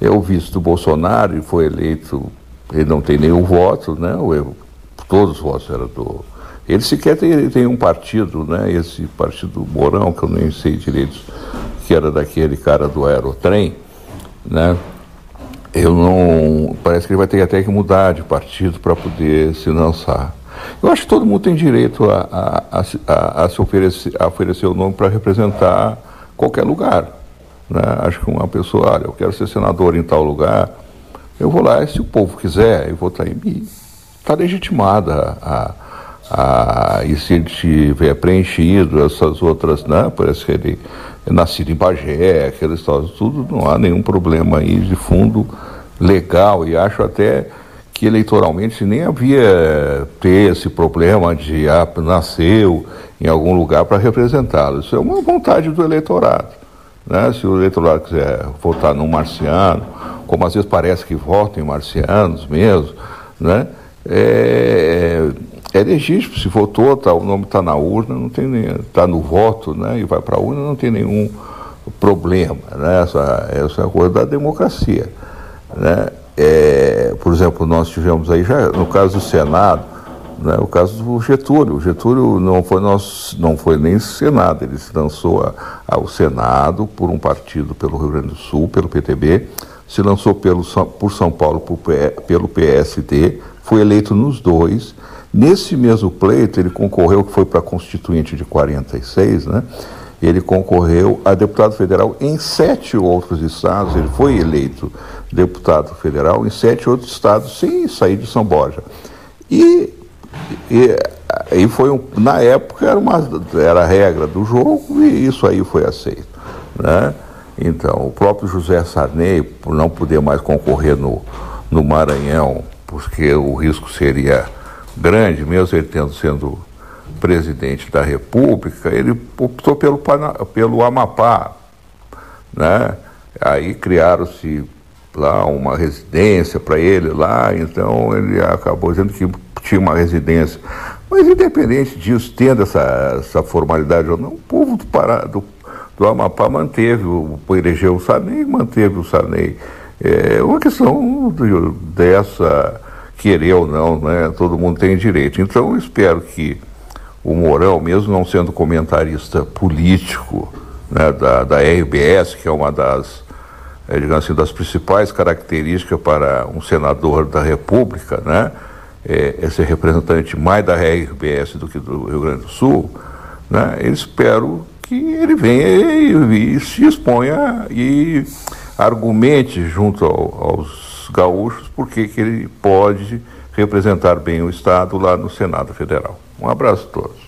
é o vice do Bolsonaro e foi eleito, ele não tem nenhum voto, né, o todos os votos eram do. Ele sequer tem, tem um partido, né? Esse partido Mourão, que eu nem sei direito, que era daquele cara do aerotrem, né? Eu não. Parece que ele vai ter até que mudar de partido para poder se lançar. Eu acho que todo mundo tem direito a, a, a, a se oferecer, a oferecer o nome para representar qualquer lugar. Né? Acho que uma pessoa, olha, eu quero ser senador em tal lugar, eu vou lá, e se o povo quiser, eu vou estar em mim. Está legitimada a, a, e se ele tiver preenchido essas outras, né? Parece que ele é nascido em Bagé, aquelas histórias, tudo, não há nenhum problema aí de fundo legal e acho até que eleitoralmente nem havia ter esse problema de ah, nasceu em algum lugar para representá-lo. Isso é uma vontade do eleitorado. Né? Se o eleitorado quiser votar num marciano, como às vezes parece que votam em marcianos mesmo, né? É, é legítimo, se votou, tá, o nome está na urna, não tem está no voto, né? E vai para a urna, não tem nenhum problema, né? Essa, essa é a coisa da democracia, né? É, por exemplo, nós tivemos aí já no caso do Senado, né, o caso do Getúlio. O Getúlio não foi, nosso, não foi nem Senado, ele se lançou ao Senado por um partido pelo Rio Grande do Sul, pelo PTB, se lançou pelo, por São Paulo por, pelo PSD, foi eleito nos dois. Nesse mesmo pleito, ele concorreu, que foi para Constituinte de 46, né? Ele concorreu a deputado federal em sete outros estados, ele foi eleito deputado federal em sete outros estados sem sair de São Borja. E, e, e foi um, na época era, uma, era a regra do jogo e isso aí foi aceito. Né? Então, o próprio José Sarney, por não poder mais concorrer no, no Maranhão, porque o risco seria grande, mesmo ele tendo sendo presidente da República, ele optou pelo, pelo Amapá. Né? Aí criaram-se lá uma residência para ele lá, então ele acabou dizendo que tinha uma residência. Mas independente disso, tendo essa, essa formalidade ou não, o povo do, Pará, do, do Amapá manteve, o, elegeu o Sarney, manteve o Sarney. É uma questão de, dessa querer ou não, né? Todo mundo tem direito. Então eu espero que o Mourão, mesmo não sendo comentarista político né, da, da RBS, que é uma das é, digamos assim, das principais características para um senador da República, né? É, é ser representante mais da RBS do que do Rio Grande do Sul, né? Eu espero que ele venha e, e se exponha e argumente junto ao, aos gaúchos porque que ele pode representar bem o Estado lá no Senado Federal. Um abraço a todos.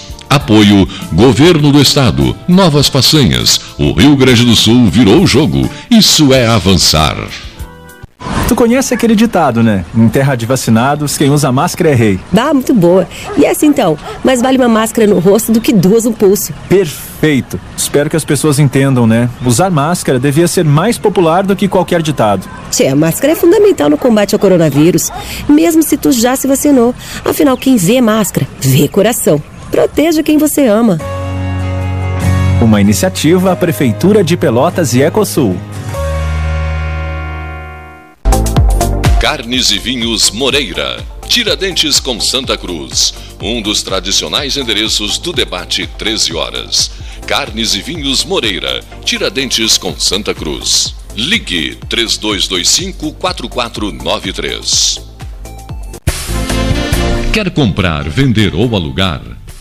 Apoio Governo do Estado. Novas façanhas. O Rio Grande do Sul virou o jogo. Isso é avançar. Tu conhece aquele ditado, né? Em terra de vacinados, quem usa máscara é rei. Dá, muito boa. E essa então? Mais vale uma máscara no rosto do que duas no pulso. Perfeito. Espero que as pessoas entendam, né? Usar máscara devia ser mais popular do que qualquer ditado. Tchê, a máscara é fundamental no combate ao coronavírus, mesmo se tu já se vacinou. Afinal, quem vê máscara, vê coração. Proteja quem você ama. Uma iniciativa Prefeitura de Pelotas e Ecosul. Carnes e Vinhos Moreira. Tiradentes com Santa Cruz. Um dos tradicionais endereços do debate 13 horas. Carnes e Vinhos Moreira. Tiradentes com Santa Cruz. Ligue 3225 4493. Quer comprar, vender ou alugar?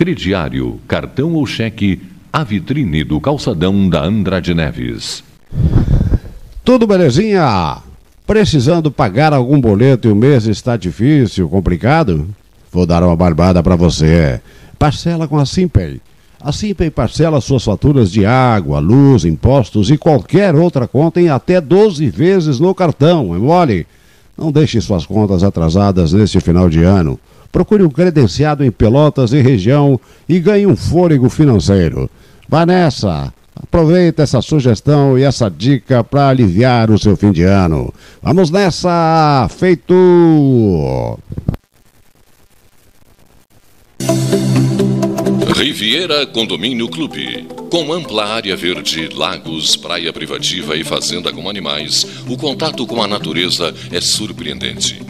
Crediário, cartão ou cheque, a vitrine do calçadão da Andrade Neves. Tudo belezinha? Precisando pagar algum boleto e o mês está difícil, complicado? Vou dar uma barbada para você. Parcela com a Simpay. A Simpay parcela suas faturas de água, luz, impostos e qualquer outra conta em até 12 vezes no cartão. É mole? Não deixe suas contas atrasadas neste final de ano. Procure um credenciado em Pelotas e região e ganhe um fôlego financeiro. Vá nessa. Aproveita essa sugestão e essa dica para aliviar o seu fim de ano. Vamos nessa! Feito! Riviera Condomínio Clube. Com ampla área verde, lagos, praia privativa e fazenda com animais, o contato com a natureza é surpreendente.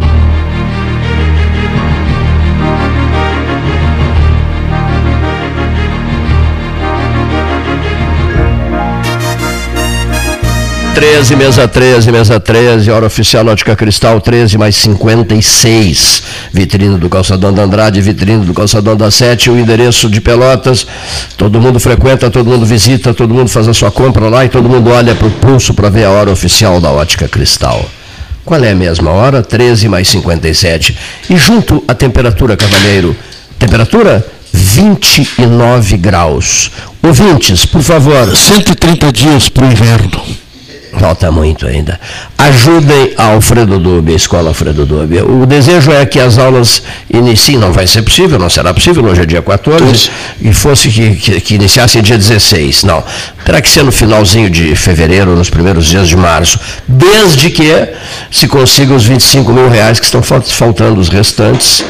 13, mesa 13, mesa 13, hora oficial Ótica Cristal 13 mais 56. Vitrine do Calçadão da Andrade, vitrine do Calçadão da Sete, o endereço de Pelotas. Todo mundo frequenta, todo mundo visita, todo mundo faz a sua compra lá e todo mundo olha para o pulso para ver a hora oficial da Ótica Cristal. Qual é a mesma hora? 13 mais 57. E junto a temperatura, cavalheiro. Temperatura? 29 graus. Ouvintes, por favor. 130 dias para o inverno. Falta muito ainda. Ajudem a Alfredo Dube, a Escola Alfredo Dube. O desejo é que as aulas iniciem, não vai ser possível, não será possível, hoje é dia 14, e fosse que, que, que iniciasse dia 16. Não. Terá que ser no finalzinho de fevereiro, nos primeiros dias de março, desde que se consiga os 25 mil reais que estão faltando os restantes.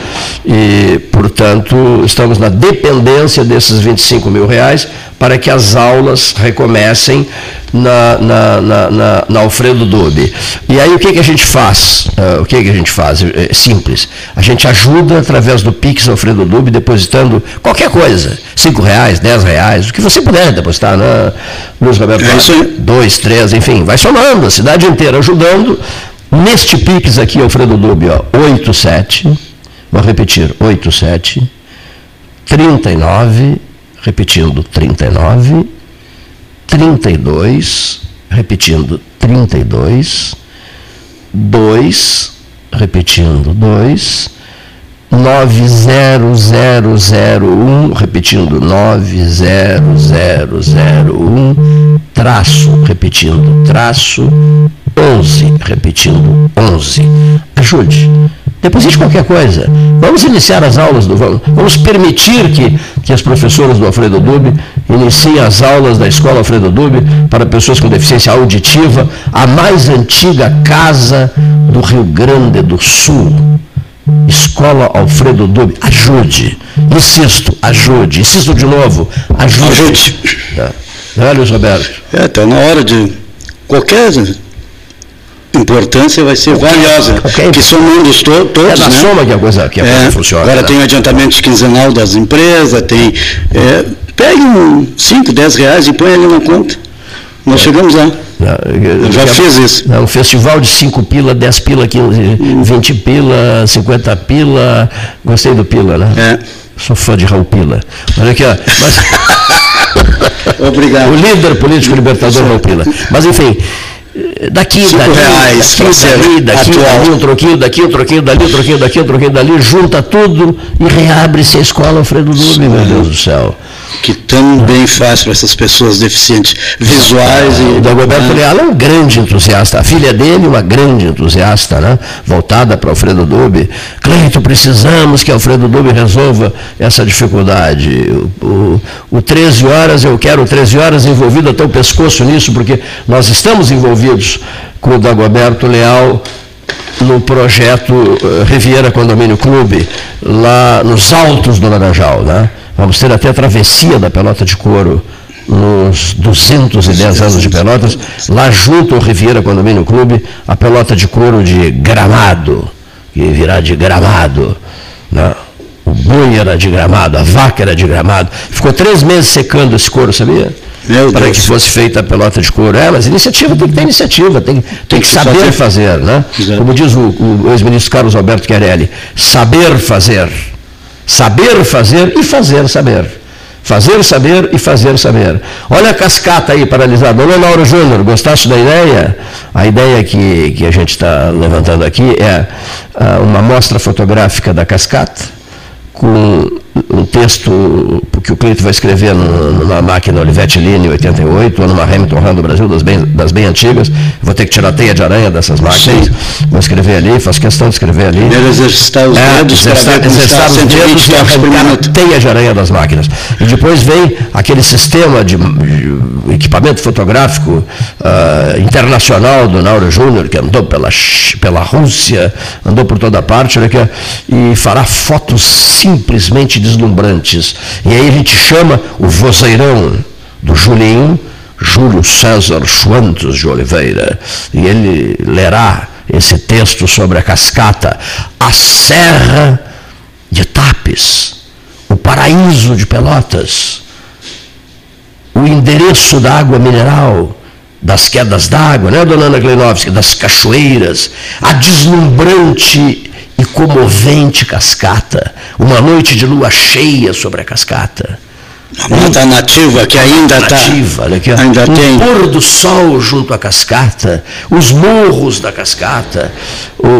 E, portanto, estamos na dependência desses 25 mil reais para que as aulas recomecem na, na, na, na, na Alfredo Dube. E aí o que, que a gente faz? Uh, o que, que a gente faz? É simples. A gente ajuda através do Pix Alfredo Dube, depositando qualquer coisa. Cinco reais, dez reais, o que você puder depositar, né? Luiz Roberto, é isso aí. dois, três, enfim, vai somando, a cidade inteira ajudando. Neste Pix aqui, Alfredo Dube, ó, 87 Vou repetir, 87 39, repetindo, 39 32, repetindo, 32 2, repetindo, 2 90001, repetindo, 90001, traço, repetindo, traço, 11, repetindo, 11. Ajude. Deposite qualquer coisa. Vamos iniciar as aulas, do, vamos, vamos permitir que, que as professoras do Alfredo Dube iniciem as aulas da Escola Alfredo Dube para pessoas com deficiência auditiva, a mais antiga casa do Rio Grande do Sul. Escola Alfredo Dube, ajude. Insisto, ajude. Insisto de novo, ajude. Ajude. Tá. Olha, Roberto. É, está na hora de qualquer importância vai ser valiosa, okay. que somando to, todos. É na né? soma que a coisa, que a coisa é, funciona. Agora né? tem adiantamento quinzenal das empresas, tem. É, pegue um 5, 10 reais e põe ali na conta. Nós é. chegamos lá. eu já, já fiz isso. É um festival de 5 pila, 10 pila, 15, 20 pila, 50 pila. Gostei do pila, né? É. Sou fã de Raul Pila. Olha aqui, ó. Mas... Obrigado. O líder político libertador Raul Pila. Mas enfim, daqui, Cinco dali, reais, daqui, dali, daqui, dali, um troquinho daqui, um troquinho dali, um troquinho daqui, um troquinho dali, junta tudo e reabre-se a escola Alfredo Dube, meu Deus do céu. Que também faz para essas pessoas deficientes visuais. E, o Dagoberto ah. Leal é um grande entusiasta, a filha dele uma grande entusiasta, né? voltada para Alfredo Dube. Cleito, precisamos que Alfredo Dube resolva essa dificuldade. O, o, o 13 horas, eu quero 13 horas envolvido até o pescoço nisso, porque nós estamos envolvidos com o Dagoberto Leal no projeto uh, Riviera Condomínio Clube, lá nos altos do Laranjal. Né? Vamos ter até a travessia da pelota de couro nos 210 anos de Pelotas, lá junto ao Riviera Condomínio Clube, a pelota de couro de gramado, que virá de gramado. Né? O boi era de gramado, a vaca era de gramado. Ficou três meses secando esse couro, sabia? Meu para Deus. que fosse feita a pelota de couro. É, mas iniciativa tem que ter iniciativa, tem, tem, que, saber fazer, né? Como diz o, o ex-ministro Carlos Alberto Chiarelli, saber fazer. Saber fazer e fazer saber. Fazer saber e fazer saber. Olha a cascata aí paralisada. Olha, Lauro Júnior, gostaste da ideia? A ideia que, que a gente está levantando aqui é ah, uma mostra fotográfica da cascata com um texto que o Cleito vai escrever numa máquina Olivetti Line 88 ou numa Hamilton Han do Brasil, das bem, das bem antigas. Vou ter que tirar a teia de aranha dessas máquinas. Sim. Vou escrever ali, faço questão de escrever ali. Primeiro exercitar os é, dedos, exercitar, para exercitar os dedos e arrancar a teia de aranha das máquinas. E depois vem aquele sistema de, de equipamento fotográfico uh, internacional do Nauro Júnior, que andou pela, pela Rússia, andou por toda parte, olha aqui, e fará fotos simplesmente deslumbrantes. E aí a gente chama o vozeirão do Julinho, Júlio César Schwantes de Oliveira, e ele lerá esse texto sobre a cascata, a Serra de Tapes, o paraíso de Pelotas, o endereço da água mineral, das quedas d'água, né, dona Ana Kleinovski, das cachoeiras, a deslumbrante e comovente cascata, uma noite de lua cheia sobre a cascata. A mata nativa que ainda está. Ó. ainda um tem. pôr do sol junto à cascata, os morros da cascata,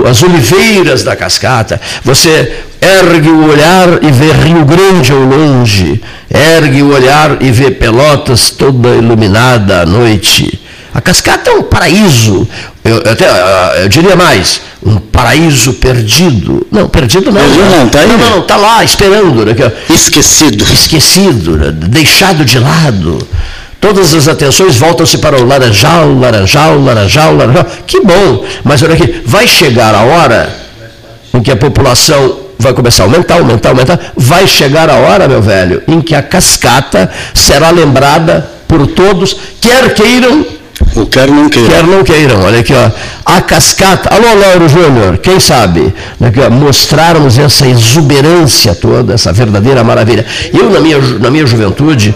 as oliveiras da cascata. Você ergue o olhar e vê Rio Grande ao longe, ergue o olhar e vê Pelotas toda iluminada à noite. A cascata é um paraíso, eu, eu até, ah, eu diria mais, um paraíso perdido. Não, perdido não. Perdido não, tá aí. Não, não, tá lá esperando. Né? que- Esquecido. esquecido, né? deixado de lado. Todas as atenções voltam-se para o laranjal, laranjal, laranjal, laranjal. Que bom, mas olha aqui, vai chegar a hora em que a população vai começar a aumentar, aumentar, aumentar. Vai chegar a hora, meu velho, em que a cascata será lembrada por todos, quer queiram, O quer não queira. quer não queiram. Olha aqui, ó. A cascata. Alô, Lauro Júnior, quem sabe? Aqui, ó, mostrarmos essa exuberância toda, essa verdadeira maravilha. Eu, na minha, na minha juventude,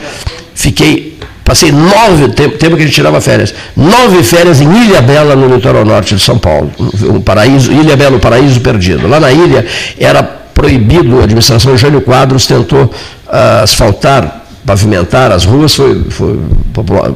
fiquei. Passei nove, tempo, tempo que a gente tirava férias, nove férias em Ilha Bela, no litoral norte de São Paulo. Um paraíso, Ilha Bela, o paraíso perdido. Lá na ilha era proibido, a administração Jânio Quadros tentou ah, asfaltar pavimentar as ruas foi, foi popular.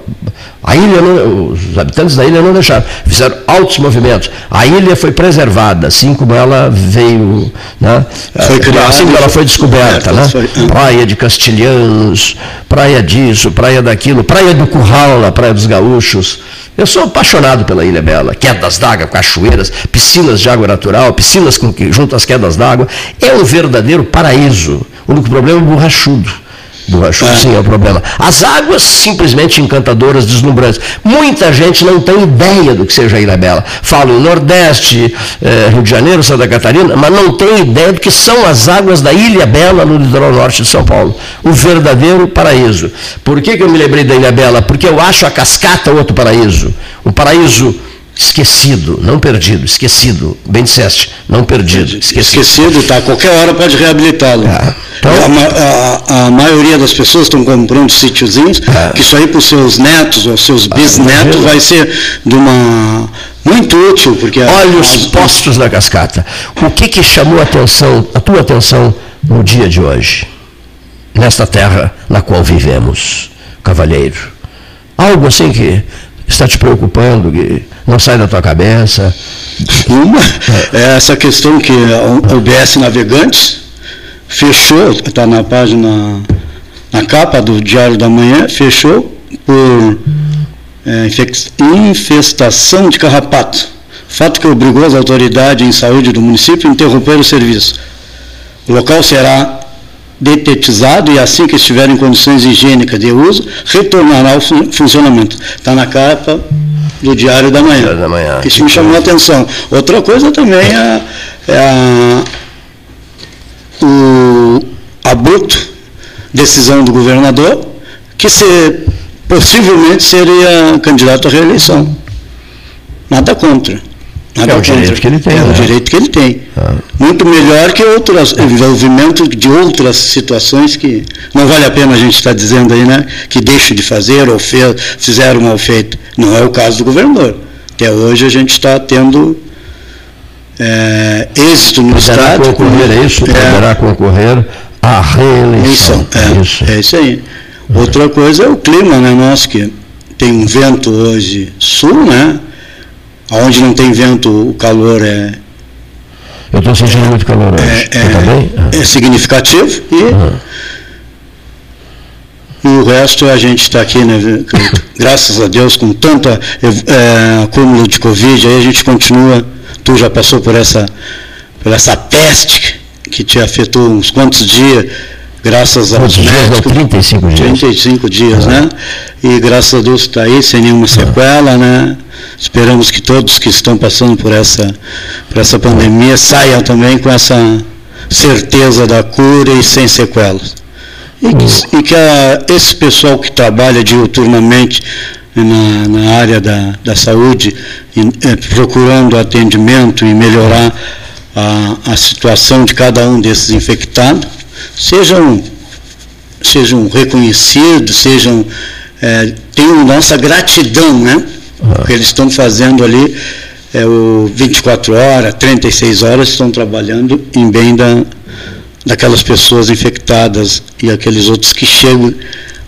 A ilha, não, os habitantes da ilha não deixaram, fizeram altos movimentos. A ilha foi preservada, assim como ela veio, né? Foi criada, assim como ela foi descoberta. É, Né? foi- Praia de Castilhanos, praia disso, praia daquilo, praia do Curral, na Praia dos Gaúchos. Eu sou apaixonado pela Ilha Bela. Quedas d'água, cachoeiras, piscinas de água natural, piscinas com junto às quedas d'água. É um verdadeiro paraíso. O único problema é o borrachudo. Borrachudo, sim, é o problema. As águas simplesmente encantadoras, deslumbrantes. Muita gente não tem ideia do que seja a Ilha Bela. Em Nordeste, eh, Rio de Janeiro, Santa Catarina, mas não tem ideia do que são as águas da Ilha Bela no litoral norte de São Paulo. O verdadeiro paraíso. Por que, que eu me lembrei da Ilha Bela? Porque eu acho a cascata outro paraíso. Um paraíso esquecido, não perdido, esquecido. Bem disseste, não perdido, esquecido. Esquecido, tá? Qualquer hora pode reabilitá-lo. Então- a, a- a maioria das pessoas estão comprando sítiozinhos, É. que isso aí para os seus netos ou seus Ah, bisnetos vai ser de uma muito útil, porque a- Olha os as- postos da cascata. O que, que chamou a, atenção, a tua atenção no dia de hoje, nesta terra na qual vivemos, cavalheiro? Algo assim que está te preocupando, que não sai da tua cabeça? Uma é essa questão que a UBS Navegantes fechou, está na página, na capa do Diário da Manhã, fechou por é, infestação de carrapato. Fato que obrigou as autoridades em saúde do município a interromper o serviço. O local será detetizado e assim que estiver em condições higiênicas de uso, retornará ao fun- funcionamento. Está na capa do Diário da Manhã. da Manhã. Isso me chamou a atenção. Outra coisa também é, é a, o aborto, decisão do governador, que se, possivelmente seria candidato à reeleição. Nada contra. Nada É o contra. direito que ele tem, É o né? direito que ele tem. Muito melhor que outras, envolvimento de outras situações que não vale a pena a gente estar dizendo aí, né? Que deixe de fazer ou fez, fizeram mal feito. Não é o caso do governador. Até hoje a gente está tendo é, êxito no Poderá Estado. concorrer, é isso? É, Poderá concorrer à reeleição. é, Isso. é isso aí. Outra coisa é o clima, né, nosso, que tem um vento hoje sul, né? Onde não tem vento, o calor é, Eu estou sentindo muito calor hoje. é, Você também? é significativo e, e o resto a gente está aqui, né, graças a Deus, com tanta é, acúmulo de Covid, aí a gente continua, tu já passou por essa, por essa peste que te afetou uns quantos dias, graças aos Quantos médicos. 35 dias. 35 dias, né? E graças a Deus está aí, sem nenhuma sequela, né? Esperamos que todos que estão passando por essa, por essa pandemia saiam também com essa certeza da cura e sem sequelas. E que, e que a- esse pessoal que trabalha diuturnamente na, na área da, da saúde, em- eh, procurando atendimento e melhorar a, a situação de cada um desses infectados, sejam sejam reconhecidos, sejam é, tenham nossa gratidão, né? Porque eles estão fazendo ali é, o 24 horas, 36 horas, estão trabalhando em bem da, daquelas pessoas infectadas e aqueles outros que chegam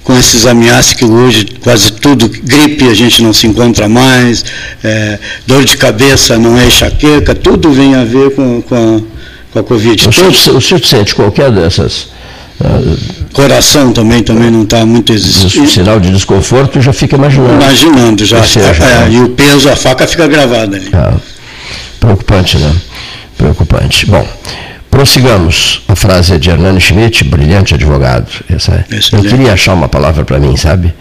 com esses ameaças que hoje quase tudo, gripe a gente não se encontra mais, é, dor de cabeça não é enxaqueca, tudo vem a ver com, com, a, com a Covid. O Todos- senhor, o senhor sente qualquer dessas. ah, Coração também, também não está muito existindo. sinal de desconforto, já fica imaginando. Imaginando já. Seja, É, né? e o peso, a faca fica gravada ali. Ah, preocupante, né? Preocupante. Bom, prossigamos. A frase é de Hernani Schmidt, brilhante advogado. Essa é. Eu queria achar uma palavra para mim, sabe?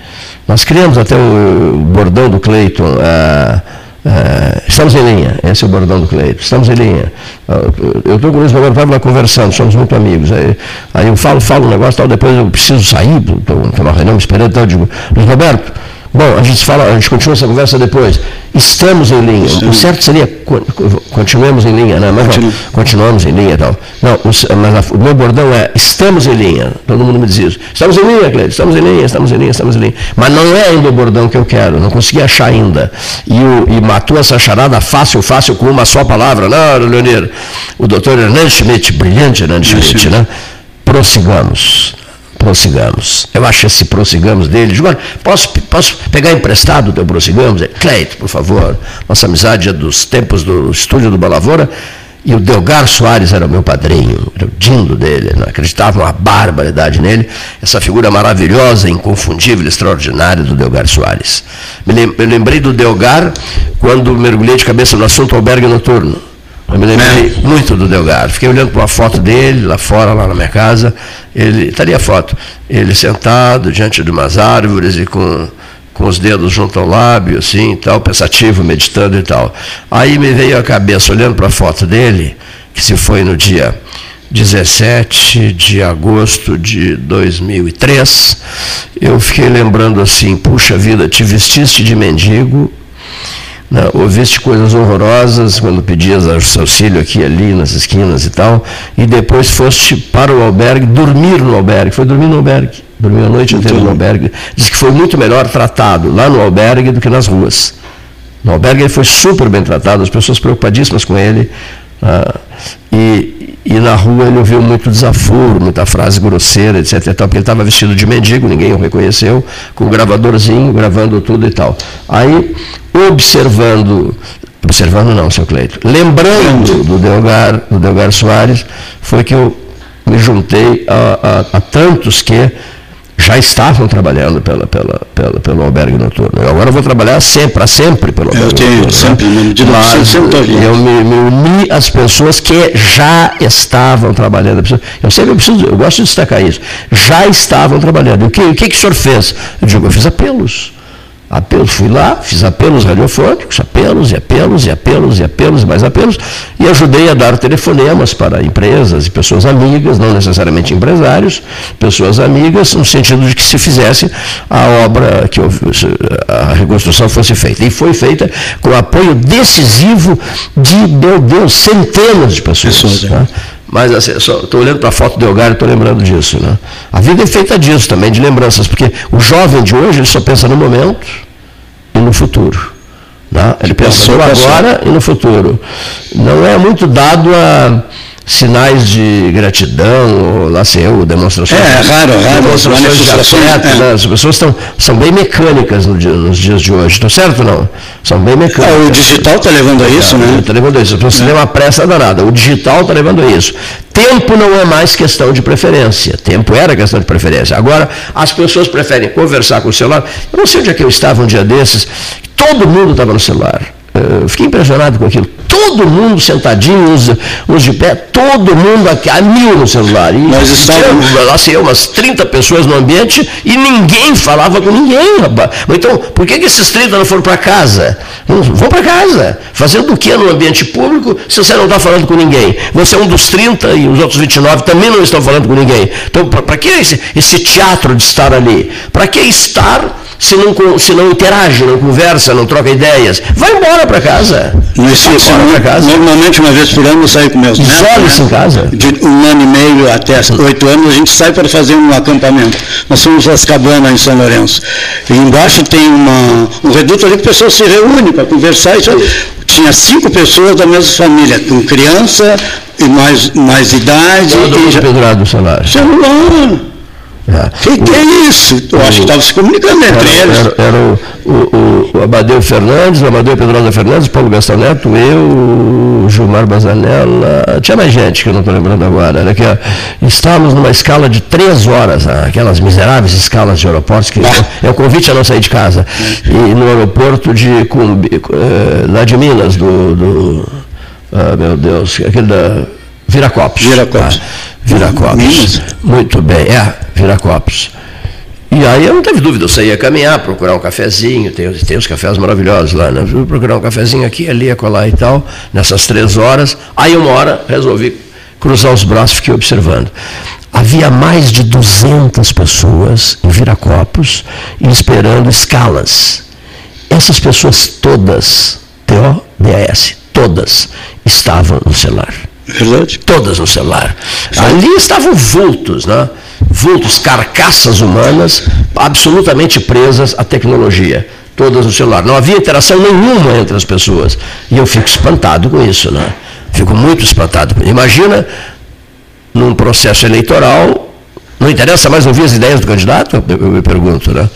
Nós criamos até o, o bordão do Cleiton. ah, ah, estamos em linha, esse é o bordão do Cleiton. Estamos em linha. Ah, eu estou com o Luiz Roberto lá conversando, somos muito amigos. Aí, aí eu falo, falo um negócio, tal, depois eu preciso sair, estou numa reunião me esperando, então eu digo, Luiz Roberto, Bom, a gente fala, a gente continua essa conversa depois. Estamos em linha. O certo seria co- co- continuemos em linha, né? Mas não, continuamos em linha e tal. Não, o, mas a- o meu bordão é estamos em linha. Todo mundo me diz isso. Estamos em linha, Cleide, estamos em linha, estamos em linha, estamos em linha. Mas não é ainda o bordão que eu quero, não consegui achar ainda. E, o, e matou essa charada fácil, fácil, com uma só palavra. Não, Leonir, o doutor Hernandes Schmidt, brilhante Hernandes Schmidt, né? Prossigamos prossigamos. Eu acho esse prossigamos dele. Olha, posso, posso pegar emprestado o teu prossigamos? Cleito, por favor. Nossa amizade é dos tempos do estúdio do Balavora. E o Delgar Soares era o meu padrinho, era o dindo dele, não acreditava uma barbaridade nele. Essa figura maravilhosa, inconfundível, extraordinária do Delgar Soares. Me lembrei do Delgar quando mergulhei de cabeça no assunto albergue noturno. Eu me lembrei muito do Delgado. Fiquei olhando para uma foto dele lá fora, lá na minha casa. Ele, está ali a foto. Ele sentado diante de umas árvores e com, com os dedos junto ao lábio, assim, tal, pensativo, meditando e tal. Aí me veio à cabeça, olhando para a foto dele, que se foi no dia 17 de agosto de 2003, eu fiquei lembrando assim, puxa vida, te vestiste de mendigo, né, ouviste coisas horrorosas quando pedias auxílio aqui e ali nas esquinas e tal, e depois foste para o albergue, dormir no albergue, foi dormir no albergue, dormiu a noite inteira no albergue, diz que foi muito melhor tratado lá no albergue do que nas ruas. No albergue ele foi super bem tratado, as pessoas preocupadíssimas com ele, ah, e, e na rua ele ouviu muito desaforo, muita frase grosseira, etc. Tal, porque ele estava vestido de mendigo, ninguém o reconheceu, com um gravadorzinho, gravando tudo e tal. Aí, observando, observando não, seu Cleito, lembrando do Delgar, do Delgar Soares, foi que eu me juntei a, a- a tantos que já estavam trabalhando pela, pela, pela, pelo albergue noturno. Eu agora vou trabalhar sempre, para sempre pelo albergue tenho noturno. sempre, né? na medida do Mas possível, sempre eu me, me uni às pessoas que já estavam trabalhando. Eu sempre preciso, eu gosto de destacar isso. Já estavam trabalhando. O que, o que, que o senhor fez? Eu digo, eu fiz apelos. Apelos, fui lá, fiz apelos radiofônicos, apelos e apelos e apelos e apelos e mais apelos, e ajudei a dar telefonemas para empresas e pessoas amigas, não necessariamente empresários, pessoas amigas, no sentido de que se fizesse a obra, que a reconstrução fosse feita. E foi feita com apoio decisivo de, meu Deus, centenas de pessoas. né? Mas assim, estou olhando para a foto do Elgar e estou lembrando disso. Né? A vida é feita disso também, de lembranças, porque o jovem de hoje ele só pensa no momento e no futuro. Né? Ele pensa passou, no passou. agora e no futuro. Não é muito dado a sinais de gratidão, ou lá sei eu, demonstrações, É, raro, raro, demonstrações de afeto. é. né? As pessoas estão, são bem mecânicas no dia- nos dias de hoje. Estou certo ou não? São bem mecânicas. É, o digital está levando a isso, né? Está levando a isso. As pessoas têm uma pressa danada. O digital está levando a isso. Tempo não é mais questão de preferência. Tempo era questão de preferência. Agora, as pessoas preferem conversar com o celular. Eu não sei onde é que eu estava um dia desses. Todo mundo estava no celular. Eu fiquei impressionado com aquilo. Todo mundo sentadinho, uns, uns de pé, todo mundo aqui, a mil no celular. E Nós estávamos- sei eu, umas 30 pessoas no ambiente e ninguém falava com ninguém, rapaz. Então, por que, que esses 30 não foram para casa? Vão para casa. Fazendo o que no ambiente público se você não está falando com ninguém? Você é um dos 30 e os outros 29 também não estão falando com ninguém. Então, para que esse, esse teatro de estar ali? Para que estar se não, se não interage, não conversa, não troca ideias? Vai embora para casa. Nós, para casa. Normalmente, uma vez por ano, eu saio com meus netos. Isole-se né? em casa. De um ano e meio até oito anos, a gente sai para fazer um acampamento. Nós somos as cabanas em São Lourenço. E embaixo tem uma, um reduto ali que o pessoal se reúne para conversar. Isso, tinha cinco pessoas da mesma família, com criança e mais, mais idade. Todo e mundo já, pendurado no celular. celular. O que, que é isso? Eu acho que estava se comunicando entre Era, eles. era- era o, o, o, o Amadeu Fernandes, o Amadeu Pedrosa Fernandes, Paulo Gastão Neto, eu, o Gilmar Bazanella, tinha mais gente que eu não estou lembrando agora. Era que, estávamos numa escala de três horas, ah, aquelas miseráveis escalas de aeroportos, que é o convite a não sair de casa. E no aeroporto de Cumbi, eh, lá de Minas, do, do ah, meu Deus, aquele da Viracopos. Viracopos. Ah, Viracopos. Minas? Muito bem, é, Viracopos. E aí eu não teve dúvida, eu saía caminhar, procurar um cafezinho, tem, tem os cafés maravilhosos lá, né? Fui procurar um cafezinho aqui, ali, acolá e tal, nessas três horas. Aí uma hora resolvi cruzar os braços fiquei observando. Havia mais de 200 pessoas em Viracopos esperando escalas. Essas pessoas todas, T-O-D-A-S, todas, estavam no celular. Verdade. Todas no celular. Ali estavam vultos, né? Vultos, carcaças humanas absolutamente presas à tecnologia. Todas no celular. Não havia interação nenhuma entre as pessoas. E eu fico espantado com isso, né? Fico muito espantado. Imagina num processo eleitoral, não interessa mais ouvir as ideias do candidato? Eu, eu me pergunto, né?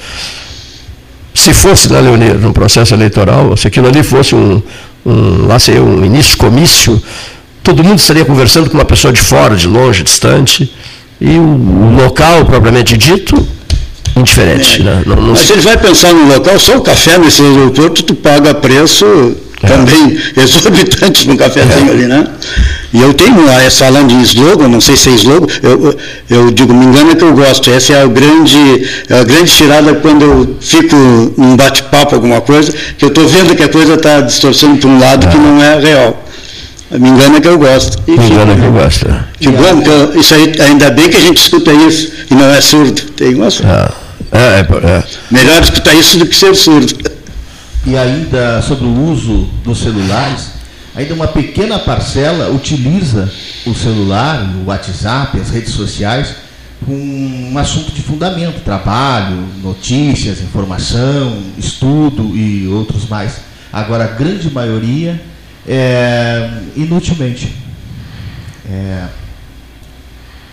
Se fosse, né, Leonir, num processo eleitoral, se aquilo ali fosse um, um lá sei, um início comício, todo mundo estaria conversando com uma pessoa de fora, de longe, distante, e o, local propriamente dito, indiferente. Né? Não, não Mas se... ele vai pensar no local, só o café nesse aeroporto, tu paga preço é. também exorbitante no cafezinho é. ali, né? E eu tenho, essa falando em slogan, não sei se é slogan, eu, eu digo, me engano que eu gosto. Essa é a grande, é a grande tirada quando eu fico num bate-papo, alguma coisa, que eu estou vendo que a coisa está distorcendo para um lado é. que não é real. Me engana que eu gosto. Me engana que eu gosto. Que bom, que isso aí, ainda bem que a gente escuta isso e não é surdo. Tem uma surdo. É, é, é. Melhor escutar isso do que ser surdo. E ainda sobre o uso dos celulares, ainda uma pequena parcela utiliza o celular, o WhatsApp, as redes sociais, com um assunto de fundamento, trabalho, notícias, informação, estudo e outros mais. Agora, a grande maioria, é, inutilmente. É,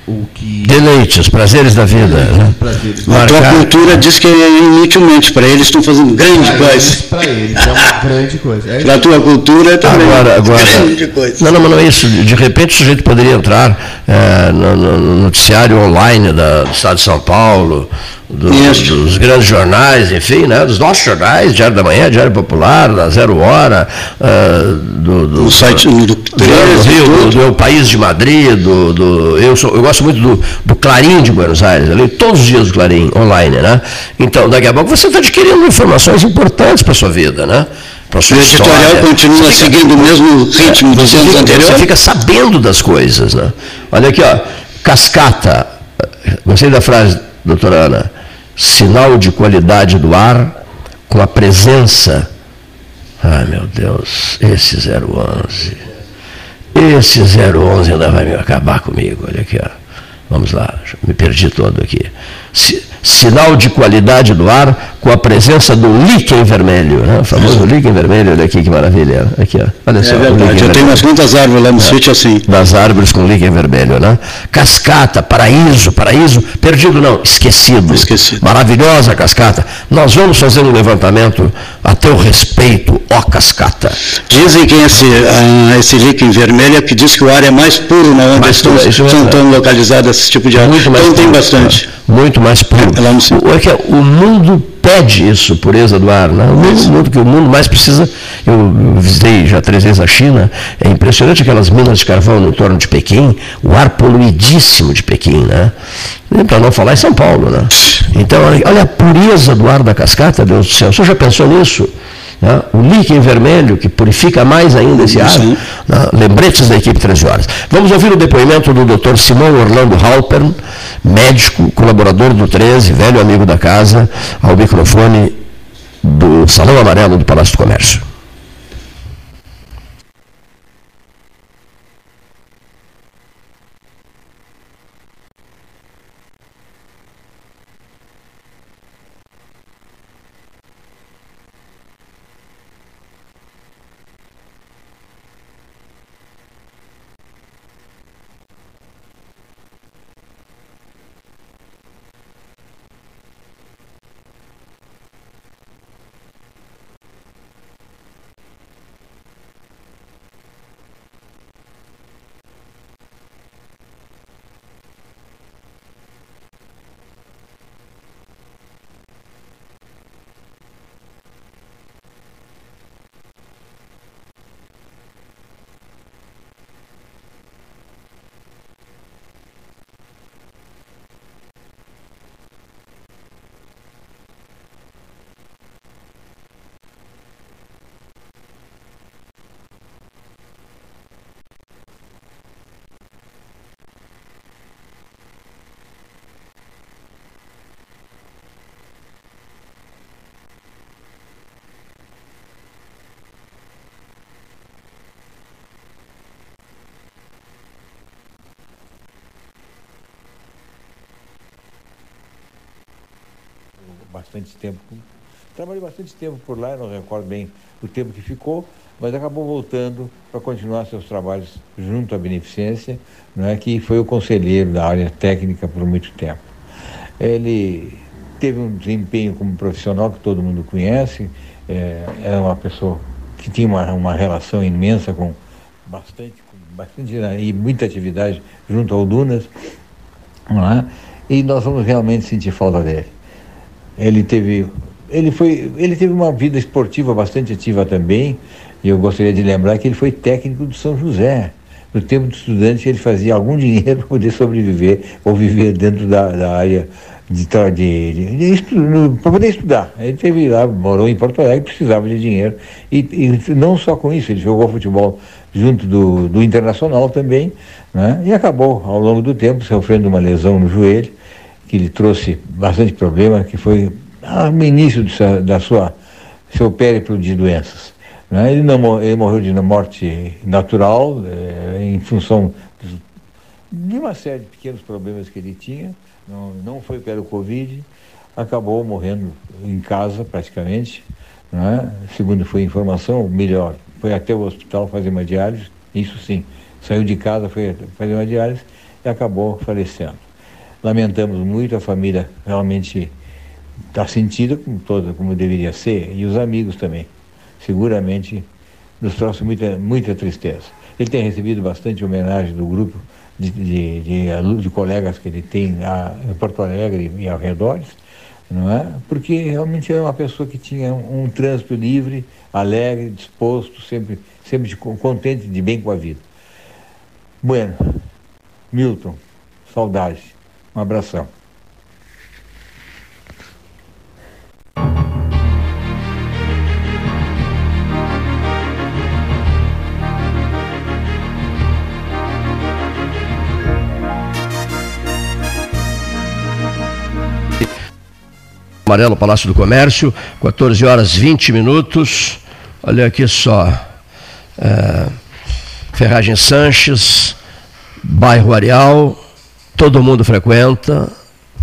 o que. Deleites, prazeres da vida. Né? Prazeres. A tua cultura diz que é inutilmente, para eles estão fazendo grande pra coisa. Para eles é uma grande coisa. É para a tua cultura é também agora, agora, grande coisa. Não, não, mas não é isso. De repente o sujeito poderia entrar é, no, no, noticiário online da, do Estado de São Paulo, do, dos grandes jornais, enfim, né, dos nossos jornais, Diário da Manhã, Diário Popular, da Zero Hora, uh, do, do, o site do, do, do, do, do, do País de Madrid, do, do, eu, sou, eu gosto muito do, do Clarim de Buenos Aires, eu leio todos os dias o Clarim online, né? Então, daqui a pouco você está adquirindo informações importantes para a sua vida, né? O editorial continua fica, seguindo o mesmo ritmo dos anos anteriores? Você fica sabendo das coisas, né? Olha aqui, ó, cascata, gostei da frase, doutora Ana, sinal de qualidade do ar com a presença. Ai meu Deus, esse 011. Esse 011 ainda vai acabar comigo. Olha aqui, ó. Vamos lá, me perdi todo aqui sinal de qualidade do ar com a presença do líquen vermelho, né? o famoso líquen vermelho, olha aqui que maravilha. Aqui, ó. Olha é só. Verdade, eu tenho umas muitas árvores lá no é, sítio assim. Das árvores com líquen vermelho, né? Cascata, paraíso, paraíso, perdido não, esquecido. Esquecido. Maravilhosa cascata. Nós vamos fazer um levantamento a teu respeito, ó cascata. Dizem que esse, uh, esse líquen vermelho é que diz que o ar é mais puro na onde estão, estão tão localizados esse tipo de ar. Muito então tem bastante. É muito mais puro. O, é que o mundo pede isso, pureza do ar. Né? O mundo, mundo que o mundo mais precisa. Eu visitei já três vezes a China, é impressionante aquelas minas de carvão no entorno de Pequim, o ar poluidíssimo de Pequim, né? Para não falar em São Paulo, né? Então, olha a pureza do ar da cascata, Deus do céu. O senhor já pensou nisso? Né? o líquen vermelho, que purifica mais ainda esse ar. Né? Lembretes da equipe 13 horas. Vamos ouvir o depoimento do Dr. Simão Orlando Halpern, médico, colaborador do 13, velho amigo da casa, ao microfone do Salão Amarelo do Palácio do Comércio. Bastante tempo por lá, não recordo bem o tempo que ficou, mas acabou voltando para continuar seus trabalhos junto à Beneficência, não é que foi o conselheiro da área técnica por muito tempo. Ele teve um desempenho como profissional que todo mundo conhece, é, era uma pessoa que tinha uma, uma relação imensa com bastante, com bastante e muita atividade junto ao Dunas, não é? e nós vamos realmente sentir falta dele. Ele teve, ele foi, ele teve uma vida esportiva bastante ativa também, e eu gostaria de lembrar que ele foi técnico do São José. No tempo de estudante, ele fazia algum dinheiro para poder sobreviver ou viver dentro da, da área de, de, de, de para poder estudar. Ele teve lá, morou em Porto Alegre, precisava de dinheiro. E, e não só com isso, ele jogou futebol junto do, do Internacional também, né? e acabou, ao longo do tempo, sofrendo uma lesão no joelho, que lhe trouxe bastante problema, que foi no início da sua seu périplo de doenças. Né? Ele, não, ele morreu de morte natural, é, em função de uma série de pequenos problemas que ele tinha, não, não foi pelo Covid, acabou morrendo em casa praticamente, né? segundo foi informação, melhor, foi até o hospital fazer uma diálise, isso sim, saiu de casa, foi fazer uma diálise e acabou falecendo. Lamentamos muito, a família realmente está sentida como toda, como deveria ser, e os amigos também. Seguramente nos trouxe muita, muita tristeza. Ele tem recebido bastante homenagem do grupo de, de, de, de colegas que ele tem a, em Porto Alegre e arredores, não é? Porque realmente é uma pessoa que tinha um, um trânsito livre, alegre, disposto, sempre, sempre de, contente, de bem com a vida. Bueno, Milton, saudade. Um abração. Amarelo, Palácio do Comércio, 14 horas 20 minutos. Olha aqui só. É, Ferragem Sanches, bairro Areal, todo mundo frequenta,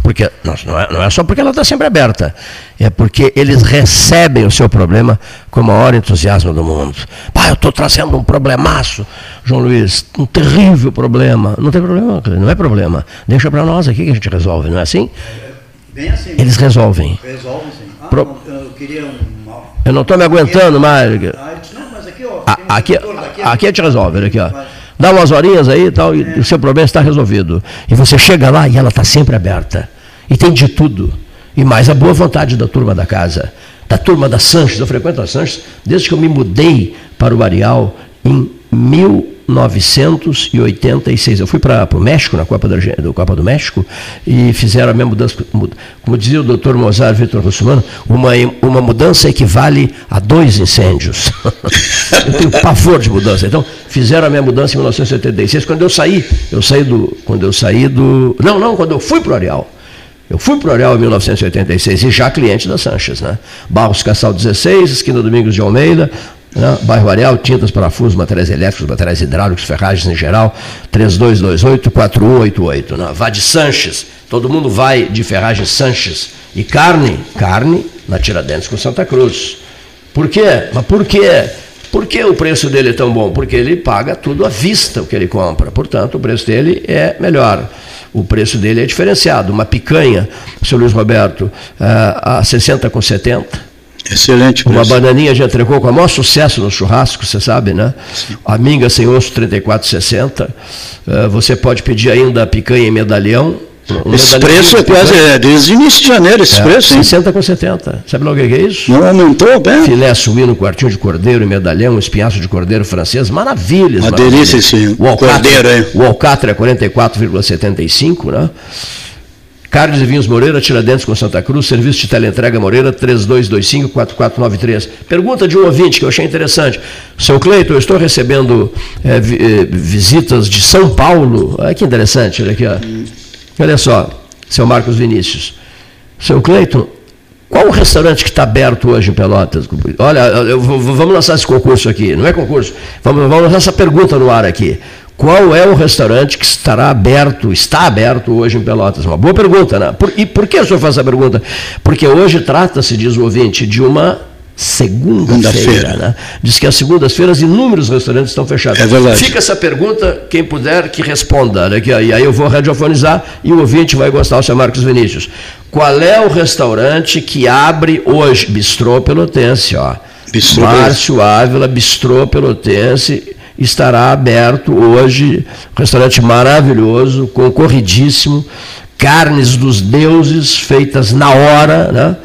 porque não é, não é só porque ela está sempre aberta, é porque eles recebem o seu problema com o maior entusiasmo do mundo. Pai, eu estou trazendo um problemaço, João Luiz, um terrível problema. Não tem problema, não é problema. Deixa para nós aqui que a gente resolve, não é assim? Assim. Eles resolvem. Resolvem sim. Ah, Pro... eu queria um. Eu não estou me aguentando mais. Ah, não, mas aqui, ó. Aqui, aqui, aqui a gente resolve, aqui, ó. Dá umas horinhas aí e tal, e o seu problema está resolvido. E você chega lá e ela está sempre aberta. E tem de tudo. E mais a boa vontade da turma da casa. Da turma da Sanches. Eu frequento a Sanches desde que eu me mudei para o Areal em mil 1986. Eu fui para o México, na Copa do, do, Copa do México, e fizeram a mesma mudança. Como dizia o doutor Mozart Vitor Russumano, uma, uma mudança equivale a dois incêndios. eu tenho pavor de mudança. Então, fizeram a minha mudança em 1976. Quando eu saí, eu saí do. Quando eu saí do. Não, não, quando eu fui para o Areal. Eu fui para o Areal em 1986 e já cliente da Sanches, né? Barros Cassal 16, esquina Domingos de Almeida, né? Bairro Areal, tintas, parafusos, materiais elétricos, materiais hidráulicos, ferragens em geral, 3228-4188. Né? Vá de Sanches, todo mundo vai de ferragem Sanches. E carne, carne na Tiradentes com Santa Cruz. Por quê? Mas por quê? Por que o preço dele é tão bom? Porque ele paga tudo à vista o que ele compra. Portanto, o preço dele é melhor. O preço dele é diferenciado. Uma picanha, seu Luiz Roberto, a 60 com 70 Excelente preço. Uma bananinha de entrecô com o maior sucesso no churrasco, você sabe, né? Sim. A minga sem osso, R$ 34,60. Uh, você pode pedir ainda a picanha em medalhão. Um esse preço é quase é, desde o início de janeiro, esse é, preço, hein? 60 com 70. Sabe logo o que é isso? Não aumentou, bem? Filé suíno, quartinho de cordeiro, medalhão, um espinhaço de cordeiro francês, maravilhas. Uma delícia esse o cordeiro, hein? O alcatra é 44,75, né? Carlos e Vinhos Moreira, Tiradentes com Santa Cruz, serviço de teleentrega Moreira, 3225-4493. Pergunta de um ouvinte que eu achei interessante. Seu Cleiton, eu estou recebendo é, visitas de São Paulo. Olha que interessante, olha aqui. Ó. Olha só, seu Marcos Vinícius. Seu Cleiton, qual o restaurante que está aberto hoje em Pelotas? Olha, eu, vamos lançar esse concurso aqui, não é concurso, vamos, vamos lançar essa pergunta no ar aqui. Qual é o restaurante que estará aberto, está aberto hoje em Pelotas? Uma boa pergunta, né? Por, e por que o senhor faz essa pergunta? Porque hoje trata-se, diz o ouvinte, de uma segunda-feira. Né? Diz que às segundas-feiras inúmeros restaurantes estão fechados. É verdade. Fica essa pergunta, quem puder que responda. Né? Que, e aí eu vou radiofonizar e o ouvinte vai gostar, o seu Marcos Vinícius. Qual é o restaurante que abre hoje? Bistrô Pelotense, ó. Bistrô Márcio Ávila, Bistrô Pelotense, estará aberto hoje. Um restaurante maravilhoso, concorridíssimo, carnes dos deuses feitas na hora, né?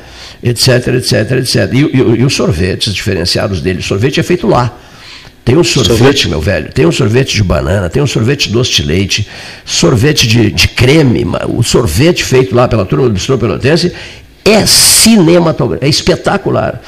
etc, etc, etc. E, e- e os sorvetes diferenciados dele. O sorvete é feito lá. Tem um sorvete, Sorvete. meu velho, tem um sorvete de banana, tem um sorvete de doce de leite, sorvete de, de creme, o sorvete feito lá pela turma do Bistrô Pelotense é cinematográfico, é espetacular.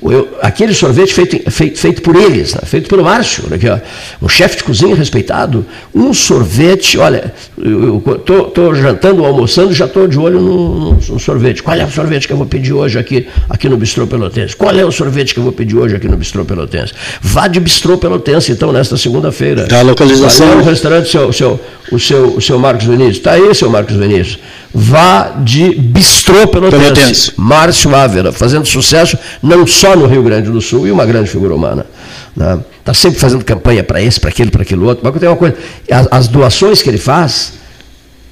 Eu- aquele sorvete feito, feito, feito por eles, né? feito pelo Márcio, olha aqui, ó, um chefe de cozinha respeitado, um sorvete, olha, eu estou jantando, almoçando, já estou de olho no, no- no sorvete. Qual é o sorvete que eu vou pedir hoje aqui, aqui no Bistrô Pelotense? Qual é o sorvete que eu vou pedir hoje aqui no Bistrô Pelotense? Vá de Bistrô Pelotense, então, nesta segunda-feira. A localização. Qual é o restaurante, seu, seu, o, seu, o seu Marcos Vinícius? Está aí, seu Marcos Vinícius. Vá de Bistrô Pelotense. Pelotense. Márcio Ávila, fazendo sucesso não só no Rio Grande do Sul, e uma grande figura humana. Está sempre fazendo campanha para esse, para aquele, para aquele outro. Mas tem uma coisa, as, as doações que ele faz,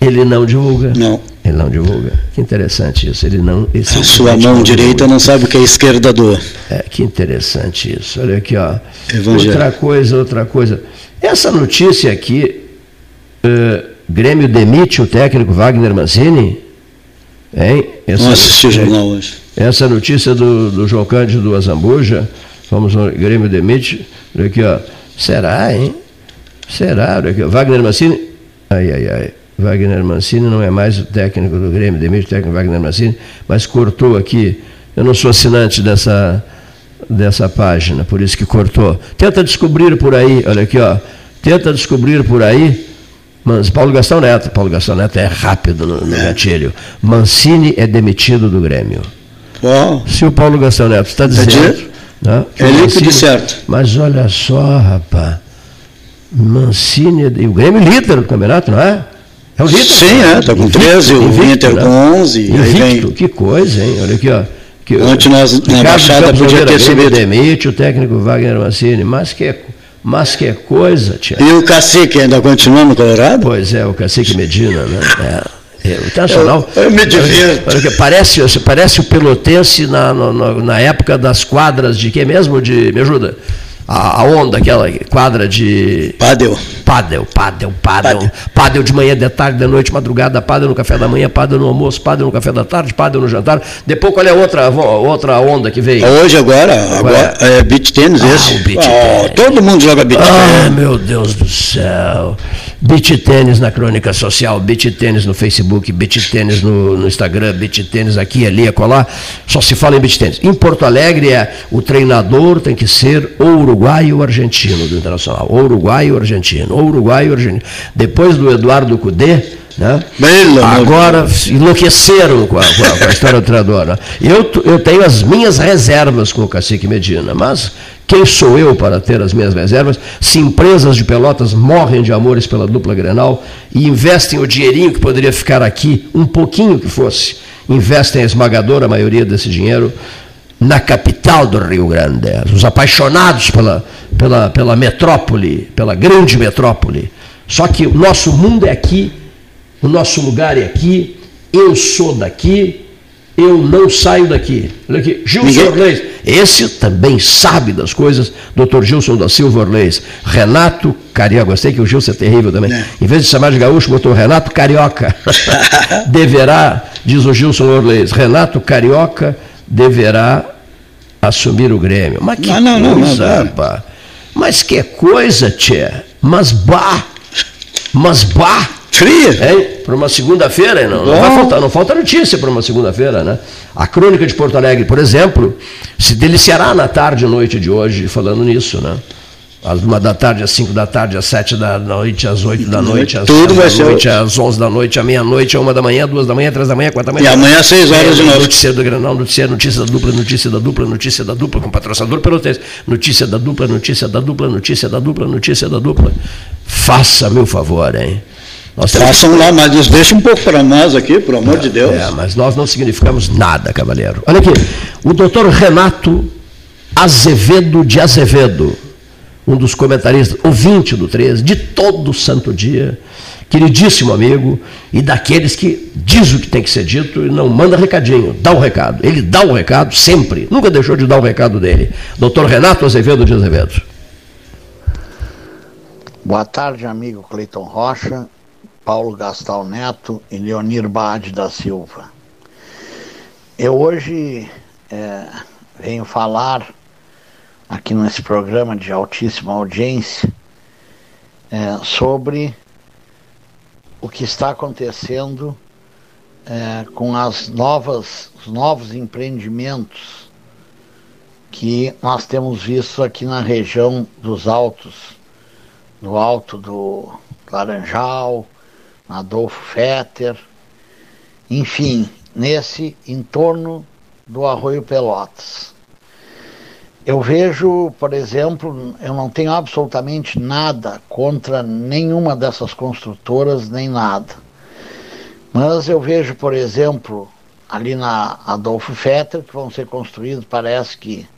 ele não divulga. Não. Ele não divulga. Que interessante isso. Ele não. ele A sua mão não direita não sabe o que a esquerda doa. é, que interessante isso. Olha aqui, ó. Evangelho. Outra coisa, outra coisa. Essa notícia aqui, eh, Grêmio demite o técnico Wagner Mancini. Hein? Essa Não assisti o jornal hoje. Essa notícia do, do João Cândido do Azambuja, vamos ao Grêmio demite. Olha aqui, ó. Será, hein? Será? Olha aqui. Wagner Mancini. Ai, ai, ai. Wagner Mancini não é mais o técnico do Grêmio, demite o técnico Wagner Mancini, mas cortou aqui. Eu não sou assinante dessa, dessa página, por isso que cortou. Tenta descobrir por aí, olha aqui, ó. Tenta descobrir por aí. Mas Paulo Gastão Neto, Paulo Gastão Neto é rápido no, no gatilho. Mancini é demitido do Grêmio. Se o Paulo Gastão Neto está dizendo. direto. né, É líquido certo. Mas olha só, rapaz. Mancini. é- E o Grêmio líder do campeonato, não é? É o líder. Sim, é, tá com Invicto, 13, o invicto, Inter né? com 11, aí Invicto, vem- que coisa, hein? Olha aqui, ó. Que, Ontem nós, na Baixada, podia ter subido. demite o técnico Wagner Mancini. Mas que, mas que coisa, tia. E o Cacique ainda continua no Colorado? Pois é, o Cacique Medina, né? É, é, Internacional. Eu- eu me divirto. Parece, parece o pelotense na, no- na época das quadras de que mesmo? De, me ajuda. A, onda, aquela quadra de. Pádel. Pádel, pádel, pádel. Pádel de manhã, de tarde, de noite, madrugada, pádel no café da manhã, pádel no almoço, pádel no café da tarde, pádel no jantar. Depois qual é a outra, outra onda que veio? Hoje, agora, agora é beach tênis Ah, esse. o beach Oh, todo mundo joga beach Ah, tênis. meu Deus do céu. Beach tênis na crônica social, beach tênis no Facebook, beach tênis no, no Instagram, beach tênis aqui, ali, acolá. Só se fala em beach tênis. Em Porto Alegre, é, o treinador tem que ser ou uruguaio ou argentino do Internacional. Ou uruguaio ou argentino. Ou uruguaio ou argentino. Depois do Eduardo Cudê, né? Amor de Agora enlouqueceram com a, com a- história do treinador. né? Eu, eu tenho as minhas reservas com o Cacique Medina, mas quem sou eu para ter as minhas reservas? Se empresas de Pelotas morrem de amores pela dupla Grenal e investem o dinheirinho que poderia ficar aqui, um pouquinho que fosse, investem a esmagadora maioria desse dinheiro na capital do Rio Grande. Os apaixonados pela, pela, pela metrópole, pela grande metrópole. Só que o nosso mundo é aqui, o nosso lugar é aqui, eu sou daqui, eu não saio daqui. Olha aqui, Gilson Ninguém- Orleis, esse também sabe das coisas, doutor Gilson da Silva Orleis. Renato Carioca, gostei que o Gilson é terrível também. Em vez de chamar de gaúcho, botou Renato Carioca. deverá, diz o Gilson Orleis, Renato Carioca deverá assumir o Grêmio. Mas que não, não, não, coisa, não. rapaz. Mas que coisa, tchê. Mas bah. Mas bah. Fria. Hein? Para uma segunda-feira, não, não, Bom. vai faltar, não falta notícia para uma segunda-feira, né? A Crônica de Porto Alegre, por exemplo, se deliciará na tarde e noite de hoje falando nisso, né? Às uma da tarde, às cinco da tarde, às sete da noite, às oito da noite, às Tudo vai da ser noite, às onze da noite, à meia-noite, à uma da manhã, duas da manhã, três da manhã, quatro da manhã. E amanhã, às seis horas de novo. Notícia do Granal, notícia, notícia da dupla, notícia da dupla, notícia da dupla, com patrocinador pelotense. Notícia da dupla, notícia da dupla, notícia da dupla, notícia da dupla. Faça-me o favor, hein? Nós Façam lá, mas nos deixa um pouco para nós aqui, pelo amor de Deus. É, mas nós não significamos nada, cavaleiro. Olha aqui, o doutor Renato Azevedo de Azevedo, um dos comentaristas, ouvinte do 13, de todo santo dia, queridíssimo amigo, e daqueles que diz o que tem que ser dito e não manda recadinho, dá o recado. Ele dá o recado sempre, nunca deixou de dar o recado dele. Doutor Renato Azevedo de Azevedo. Boa tarde, amigo Cleiton Rocha, Paulo Gastal Neto e Leonir Bade da Silva. Eu hoje é, venho falar aqui nesse programa de altíssima audiência é, sobre o que está acontecendo é, com as novas, os novos empreendimentos que nós temos visto aqui na região dos Altos, no alto do Laranjal, Adolfo Fetter, enfim, nesse entorno do Arroio Pelotas. Eu vejo, por exemplo, eu não tenho absolutamente nada contra nenhuma dessas construtoras, nem nada. Mas eu vejo, por exemplo, ali na Adolfo Fetter, que vão ser construídos, parece que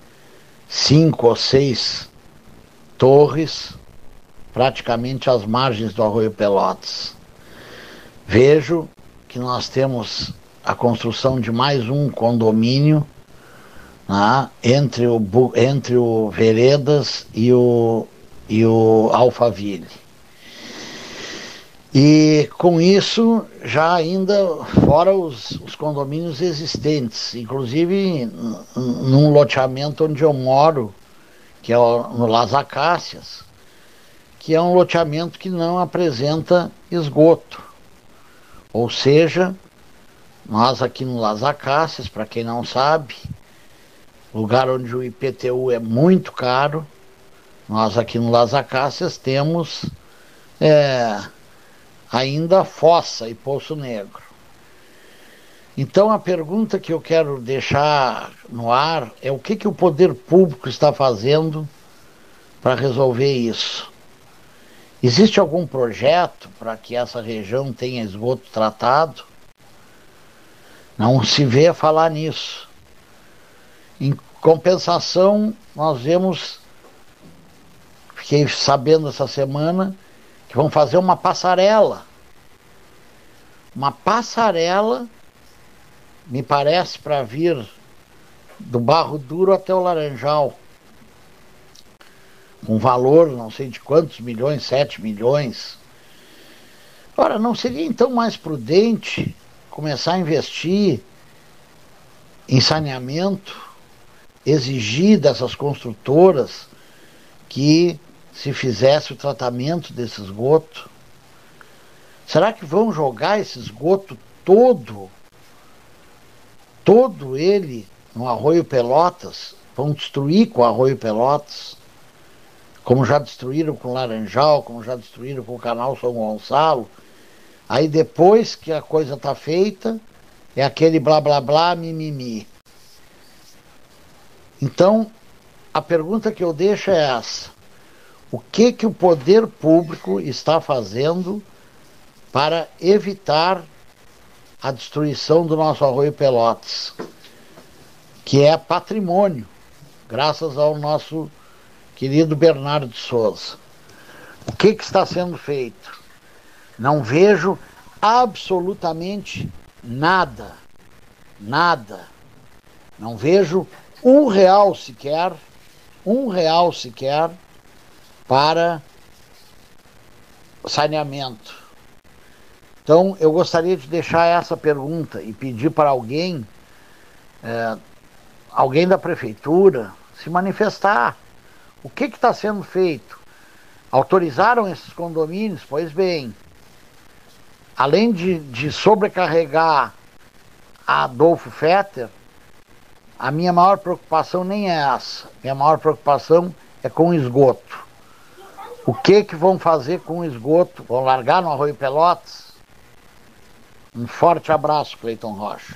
cinco ou seis torres, praticamente às margens do Arroio Pelotas. Vejo que nós temos a construção de mais um condomínio né, entre, o, entre o Veredas e o, e o Alphaville. E com isso, já ainda fora os, os condomínios existentes, inclusive num loteamento onde eu moro, que é o- no Las Acácias, que é um loteamento que não apresenta esgoto. Ou seja, nós aqui no Las Acácias, para quem não sabe, lugar onde o IPTU é muito caro, nós aqui no Las Acácias temos é, ainda fossa e poço negro. Então a pergunta que eu quero deixar no ar é o que, que o poder público está fazendo para resolver isso. Existe algum projeto para que essa região tenha esgoto tratado? Não se vê falar nisso. Em compensação, nós vemos, fiquei sabendo essa semana, que vão fazer uma passarela. Uma passarela, me parece, para vir do Barro Duro até o Laranjal. Com valor, não sei de quantos milhões, 7 milhões. Ora, não seria então mais prudente começar a investir em saneamento, exigir dessas construtoras que se fizesse o tratamento desse esgoto? Será que vão jogar esse esgoto todo, todo ele no Arroio Pelotas? Vão destruir com o Arroio Pelotas? Como já destruíram com o Laranjal, como já destruíram com o Canal São Gonçalo? Aí depois que a coisa está feita, é aquele blá blá blá, mimimi. Então, a pergunta que eu deixo é essa: o que que o poder público está fazendo para evitar a destruição do nosso arroio Pelotas, que é patrimônio, graças ao nosso querido Bernardo de Souza? O que que está sendo feito? Não vejo absolutamente nada, nada. Não vejo um real sequer, um real sequer para saneamento. Então, eu gostaria de deixar essa pergunta e pedir para alguém, é, alguém da prefeitura, se manifestar. O que está sendo feito? Autorizaram esses condomínios? Pois bem, além de, de sobrecarregar a Adolfo Fetter, a minha maior preocupação nem é essa. Minha maior preocupação é com o esgoto. O que que vão fazer com o esgoto? Vão largar no Arroio Pelotas? Um forte abraço, Cleiton Rocha.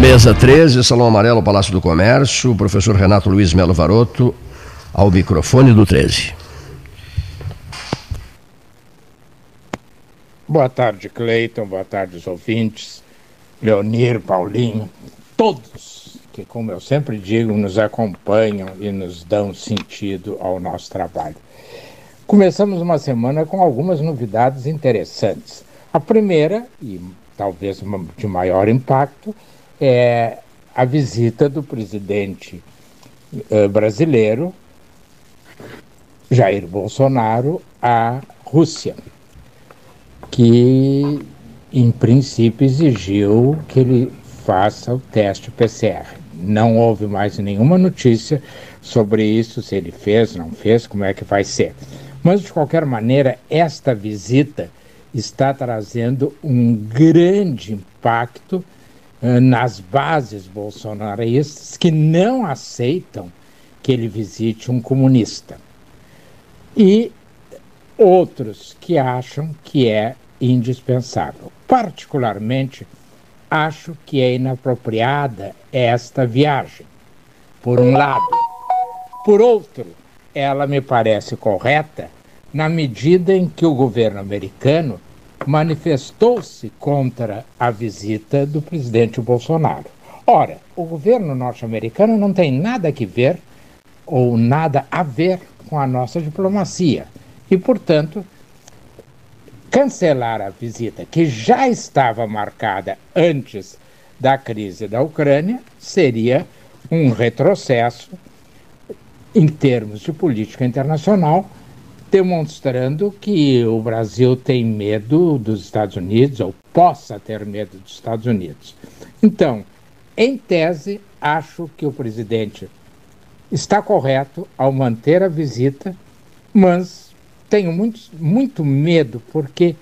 Mesa 13, Salão Amarelo, Palácio do Comércio, professor Renato Luiz Melo Varoto, ao microfone do 13. Boa tarde, Cleiton. Boa tarde, os ouvintes. Leonir, Paulinho, todos que, como eu sempre digo, nos acompanham e nos dão sentido ao nosso trabalho. Começamos uma semana com algumas novidades interessantes. A primeira, e talvez de maior impacto, é a visita do presidente eh, brasileiro, Jair Bolsonaro, à Rússia, que em princípio exigiu que ele faça o teste PCR. Não houve mais nenhuma notícia sobre isso, se ele fez, não fez, como é que vai ser. Mas, de qualquer maneira, esta visita está trazendo um grande impacto uh, nas bases bolsonaristas que não aceitam que ele visite um comunista. E outros que acham que é indispensável. Particularmente, acho que é inapropriada esta viagem, por um lado. Por outro, ela me parece correta na medida em que o governo americano manifestou-se contra a visita do presidente Bolsonaro. Ora, o governo norte-americano não tem nada que ver ou nada a ver com a nossa diplomacia e, portanto, cancelar a visita que já estava marcada antes da crise da Ucrânia seria um retrocesso em termos de política internacional, demonstrando que o Brasil tem medo dos Estados Unidos, ou possa ter medo dos Estados Unidos. Então, em tese, acho que o presidente está correto ao manter a visita, mas tenho muito, muito medo, porque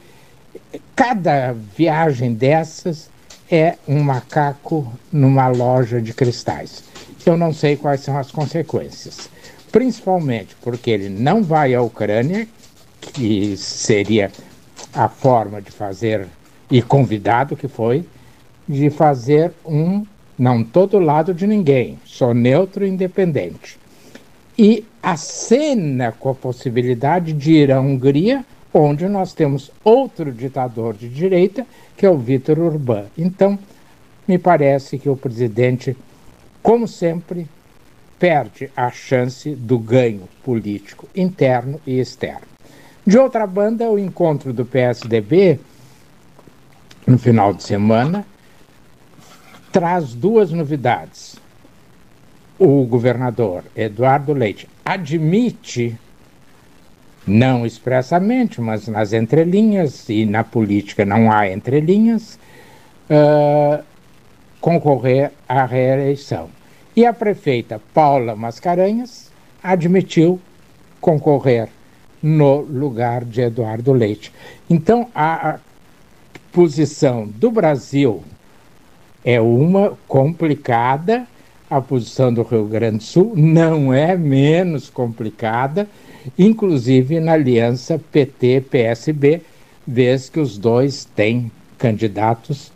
cada viagem dessas é um macaco numa loja de cristais. Eu não sei quais são as consequências principalmente porque ele não vai à Ucrânia, que seria a forma de fazer, e convidado que foi, de fazer um não todo lado de ninguém, só neutro e independente. E a cena com a possibilidade de ir à Hungria, onde nós temos outro ditador de direita, que é o Vítor Orbán. Então, me parece que o presidente, como sempre, perde a chance do ganho político interno e externo. De outra banda, o encontro do PSDB no final de semana traz duas novidades. O governador Eduardo Leite admite, não expressamente, mas nas entrelinhas, e na política não há entrelinhas, uh, concorrer à reeleição. E a prefeita Paula Mascarenhas admitiu concorrer no lugar de Eduardo Leite. Então, a posição do Brasil é uma complicada, a posição do Rio Grande do Sul não é menos complicada, inclusive na aliança PT-PSB, vez que os dois têm candidatos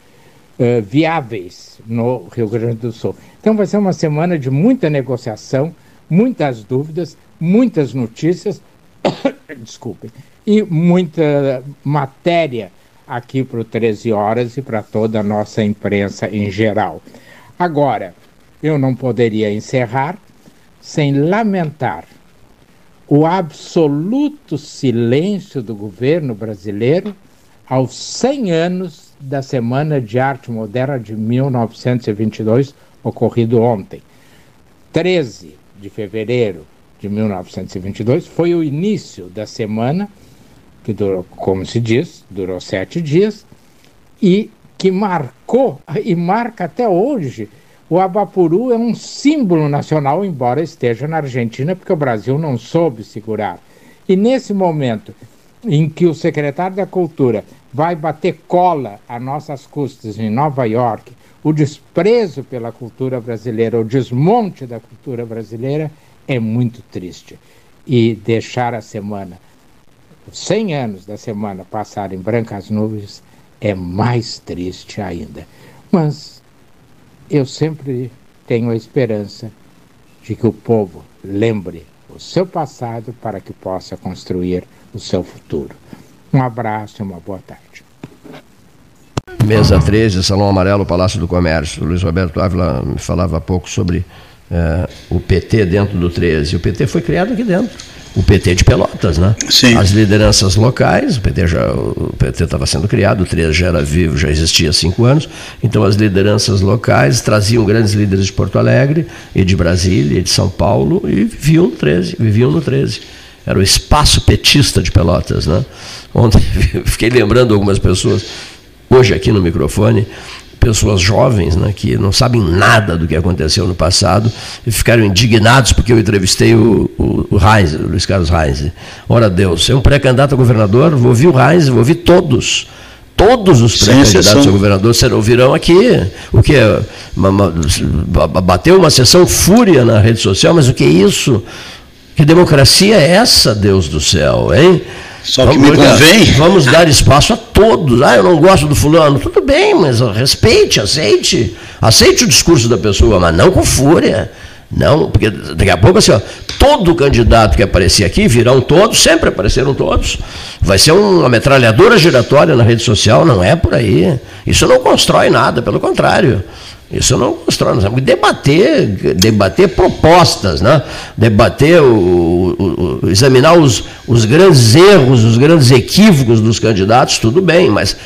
uh, viáveis no Rio Grande do Sul. Então vai ser uma semana de muita negociação, muitas dúvidas, muitas notícias, desculpem, e muita matéria aqui para o 13 Horas e para toda a nossa imprensa em geral. Agora, eu não poderia encerrar sem lamentar o absoluto silêncio do governo brasileiro aos 100 anos da Semana de Arte Moderna de 1922, ocorrido ontem. 13 de fevereiro de 1922 foi o início da semana, que durou, como se diz, durou sete dias, e que marcou e marca até hoje. O Abapuru é um símbolo nacional, embora esteja na Argentina, porque o Brasil não soube segurar. E nesse momento em que o secretário da Cultura vai bater cola a nossas custas em Nova York, o desprezo pela cultura brasileira, o desmonte da cultura brasileira é muito triste. E deixar a semana, os 100 anos da semana passar em brancas nuvens é mais triste ainda. Mas eu sempre tenho a esperança de que o povo lembre o seu passado para que possa construir o seu futuro. Um abraço e uma boa tarde. Mesa 13, Salão Amarelo, Palácio do Comércio. Luiz Roberto Ávila falava há pouco sobre eh, o PT dentro do 13. O PT foi criado aqui dentro. O PT de Pelotas, né? Sim. As lideranças locais, o PT já o PT estava sendo criado, o 13 já era vivo, já existia há cinco anos. Então as lideranças locais traziam grandes líderes de Porto Alegre e de Brasília e de São Paulo e viviam no 13, viviam no 13 era o espaço petista de Pelotas. Né? Ontem fiquei lembrando algumas pessoas, hoje aqui no microfone, pessoas jovens né, que não sabem nada do que aconteceu no passado e ficaram indignados porque eu entrevistei o, o, o Heinz, o Luiz Carlos Heinz. Ora Deus, é um pré-candidato a governador, vou ouvir o Heinz, vou ouvir todos. Todos os pré-candidatos a governador serão, ouvirão aqui. O que é, uma, uma, bateu uma sessão fúria na rede social, mas o que é isso? Que democracia é essa, Deus do céu, hein? Só que me convém. Vamos dar espaço a todos. Ah, eu não gosto do fulano. Tudo bem, mas respeite, aceite. Aceite o discurso da pessoa, mas não com fúria. Não, porque daqui a pouco, assim, ó, todo candidato que aparecer aqui, virão todos, sempre apareceram todos. Vai ser uma metralhadora giratória na rede social, não é por aí. Isso não constrói nada, pelo contrário. Isso não constrói, nós temos que debater, debater propostas, né? debater, o, o, o, examinar os, os grandes erros, os grandes equívocos dos candidatos, tudo bem, mas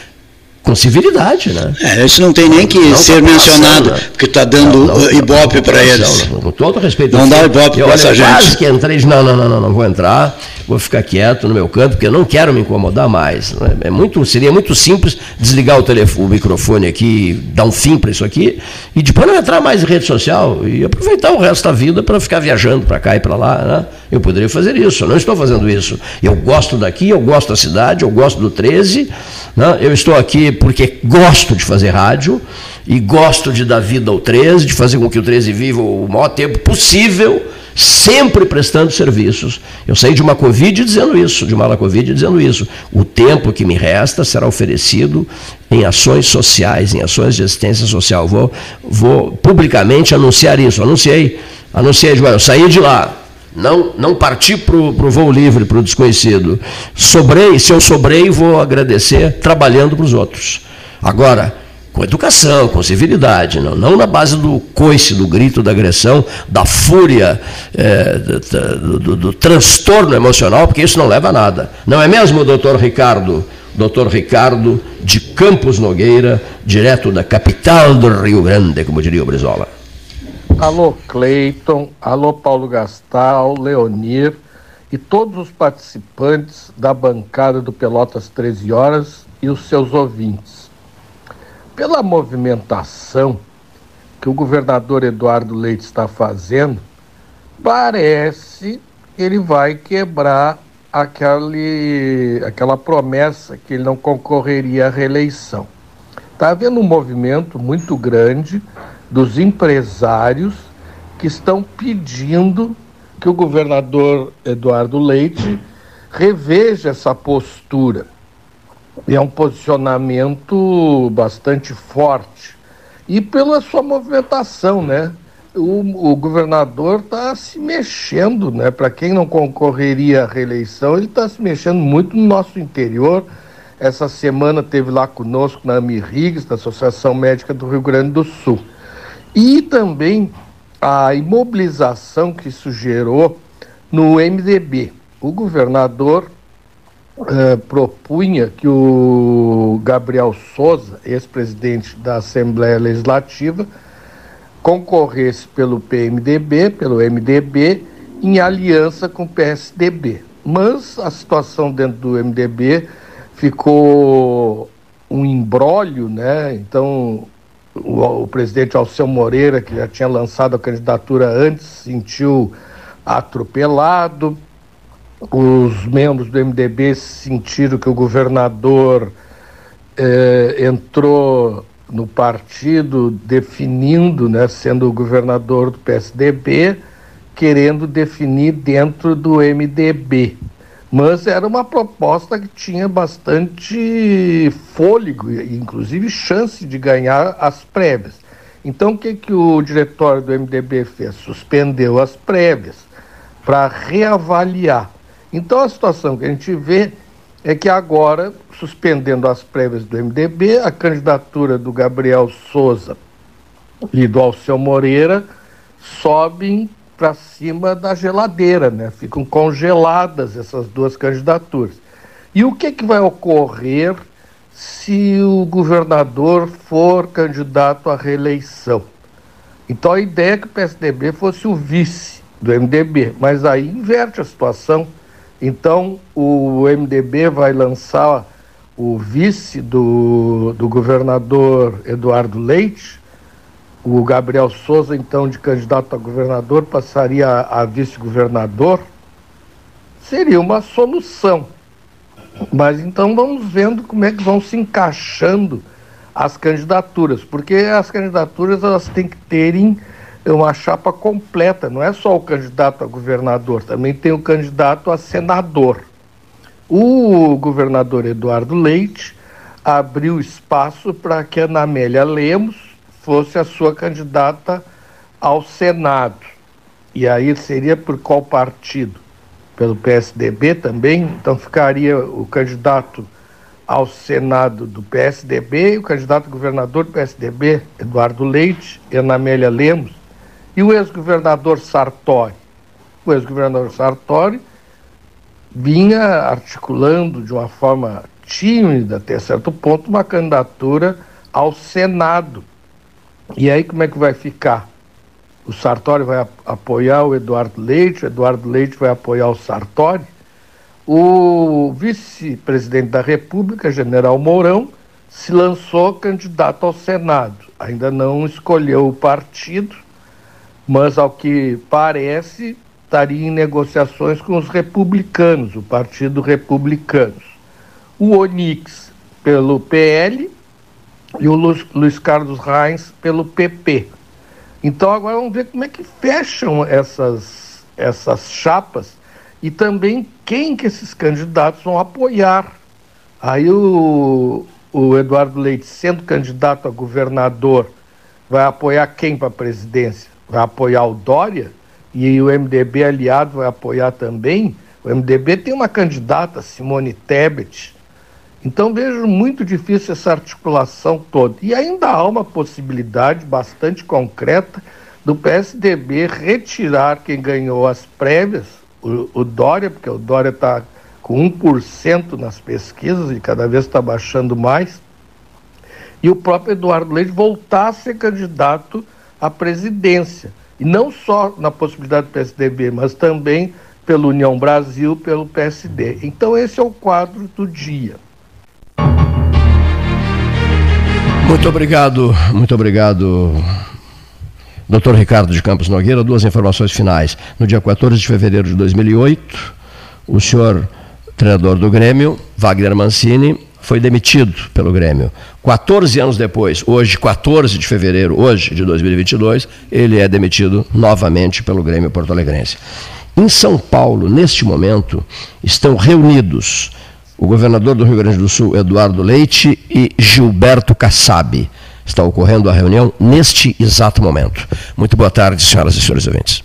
com civilidade, né? É, isso não tem nem que não ser mencionado, né? porque está dando não, não, ibope para eles. com todo respeito. Não dá ibope para essa gente. quase que entrei, não, não, não, não, não vou entrar, vou ficar quieto no meu canto, porque eu não quero me incomodar mais. Né? É muito, seria muito simples desligar o telefone, o microfone aqui, dar um fim para isso aqui, e depois não entrar mais em rede social e aproveitar o resto da vida para ficar viajando para cá e para lá. Né? Eu poderia fazer isso, eu não estou fazendo isso. Eu gosto daqui, eu gosto da cidade, eu gosto do 13, né? eu estou aqui porque gosto de fazer rádio e gosto de dar vida ao 13, de fazer com que o 13 viva o maior tempo possível, sempre prestando serviços. Eu saí de uma Covid dizendo isso, de uma ala Covid dizendo isso. O tempo que me resta será oferecido em ações sociais, em ações de assistência social. Vou, vou publicamente anunciar isso. Anunciei, anunciei, eu saí de lá, não, não partir para o voo livre, para o desconhecido. Sobrei, se eu sobrei, vou agradecer trabalhando para os outros. Agora, com educação, com civilidade, não, não na base do coice, do grito, da agressão, da fúria, é, do, do, do, transtorno emocional, porque isso não leva a nada. Não é mesmo, doutor Ricardo? Doutor Ricardo de Campos Nogueira, direto da capital do Rio Grande, como diria o Brizola. Alô Cleiton, alô Paulo Gastal, Leonir e todos os participantes da bancada do Pelotas 13 Horas e os seus ouvintes. Pela movimentação que o governador Eduardo Leite está fazendo, parece que ele vai quebrar aquele, aquela promessa que ele não concorreria à reeleição. Está havendo um movimento muito grande dos empresários que estão pedindo que o governador Eduardo Leite reveja essa postura. É um posicionamento bastante forte. E pela sua movimentação, né? O, o governador está se mexendo, né? Para quem não concorreria à reeleição, ele está se mexendo muito no nosso interior. Essa semana teve lá conosco na Amirrigues, da Associação Médica do Rio Grande do Sul. E também a imobilização que isso gerou no MDB. O governador eh, propunha que o Gabriel Souza, ex-presidente da Assembleia Legislativa, concorresse pelo PMDB, pelo MDB, em aliança com o PSDB. Mas a situação dentro do MDB ficou um embrólio, né? Então o, o presidente Alceu Moreira, que já tinha lançado a candidatura antes, sentiu atropelado. Os membros do MDB sentiram que o governador eh, entrou no partido, definindo, né, sendo o governador do PSDB, querendo definir dentro do MDB. Mas era uma proposta que tinha bastante fôlego, inclusive chance de ganhar as prévias. Então, o que, que o diretório do MDB fez? Suspendeu as prévias para reavaliar. Então, a situação que a gente vê é que agora, suspendendo as prévias do MDB, a candidatura do Gabriel Souza e do Alceu Moreira sobem para cima da geladeira, né? Ficam congeladas essas duas candidaturas. E o que, que vai ocorrer se o governador for candidato à reeleição? Então a ideia é que o PSDB fosse o vice do MDB, mas aí inverte a situação. Então o MDB vai lançar o vice do, do governador Eduardo Leite o Gabriel Souza, então, de candidato a governador, passaria a, a vice-governador, seria uma solução. Mas então vamos vendo como é que vão se encaixando as candidaturas, porque as candidaturas elas têm que terem uma chapa completa, não é só o candidato a governador, também tem o candidato a senador. O governador Eduardo Leite abriu espaço para que a Anamélia Lemos fosse a sua candidata ao Senado. E aí seria por qual partido? Pelo PSDB também? Então ficaria o candidato ao Senado do PSDB e o candidato governador do PSDB, Eduardo Leite e Ana Amélia Lemos, e o ex-governador Sartori. O ex-governador Sartori vinha articulando de uma forma tímida, até certo ponto, uma candidatura ao Senado e aí como é que vai ficar? O Sartori vai apoiar o Eduardo Leite, o Eduardo Leite vai apoiar o Sartori. O vice-presidente da República, general Mourão, se lançou candidato ao Senado. Ainda não escolheu o partido, mas ao que parece estaria em negociações com os republicanos, o Partido Republicano. O Onix pelo PL e o Luiz, Carlos Reins pelo PP. Então agora vamos ver como é que fecham essas, essas chapas e também quem que esses candidatos vão apoiar. Aí o, o Eduardo Leite, sendo candidato a governador, vai apoiar quem para a presidência? Vai apoiar o Dória? E o MDB aliado vai apoiar também? O MDB tem uma candidata, Simone Tebet, então vejo muito difícil essa articulação toda. E ainda há uma possibilidade bastante concreta do PSDB retirar quem ganhou as prévias, o, o Dória, porque o Dória está com 1% nas pesquisas e cada vez está baixando mais, e o próprio Eduardo Leite voltar a ser candidato à presidência. E não só na possibilidade do PSDB, mas também pelo União Brasil, pelo PSD. Então esse é o quadro do dia. Muito obrigado, muito obrigado, doutor Ricardo de Campos Nogueira. Duas informações finais. No dia 14 de fevereiro de 2008, o senhor treinador do Grêmio, Wagner Mancini, foi demitido pelo Grêmio. 14 anos depois, hoje, 14 de fevereiro, hoje de 2022, ele é demitido novamente pelo Grêmio Porto Alegrense. Em São Paulo, neste momento, estão reunidos o governador do Rio Grande do Sul, Eduardo Leite, e Gilberto Kassab. Está ocorrendo a reunião neste exato momento. Muito boa tarde, senhoras e senhores ouvintes.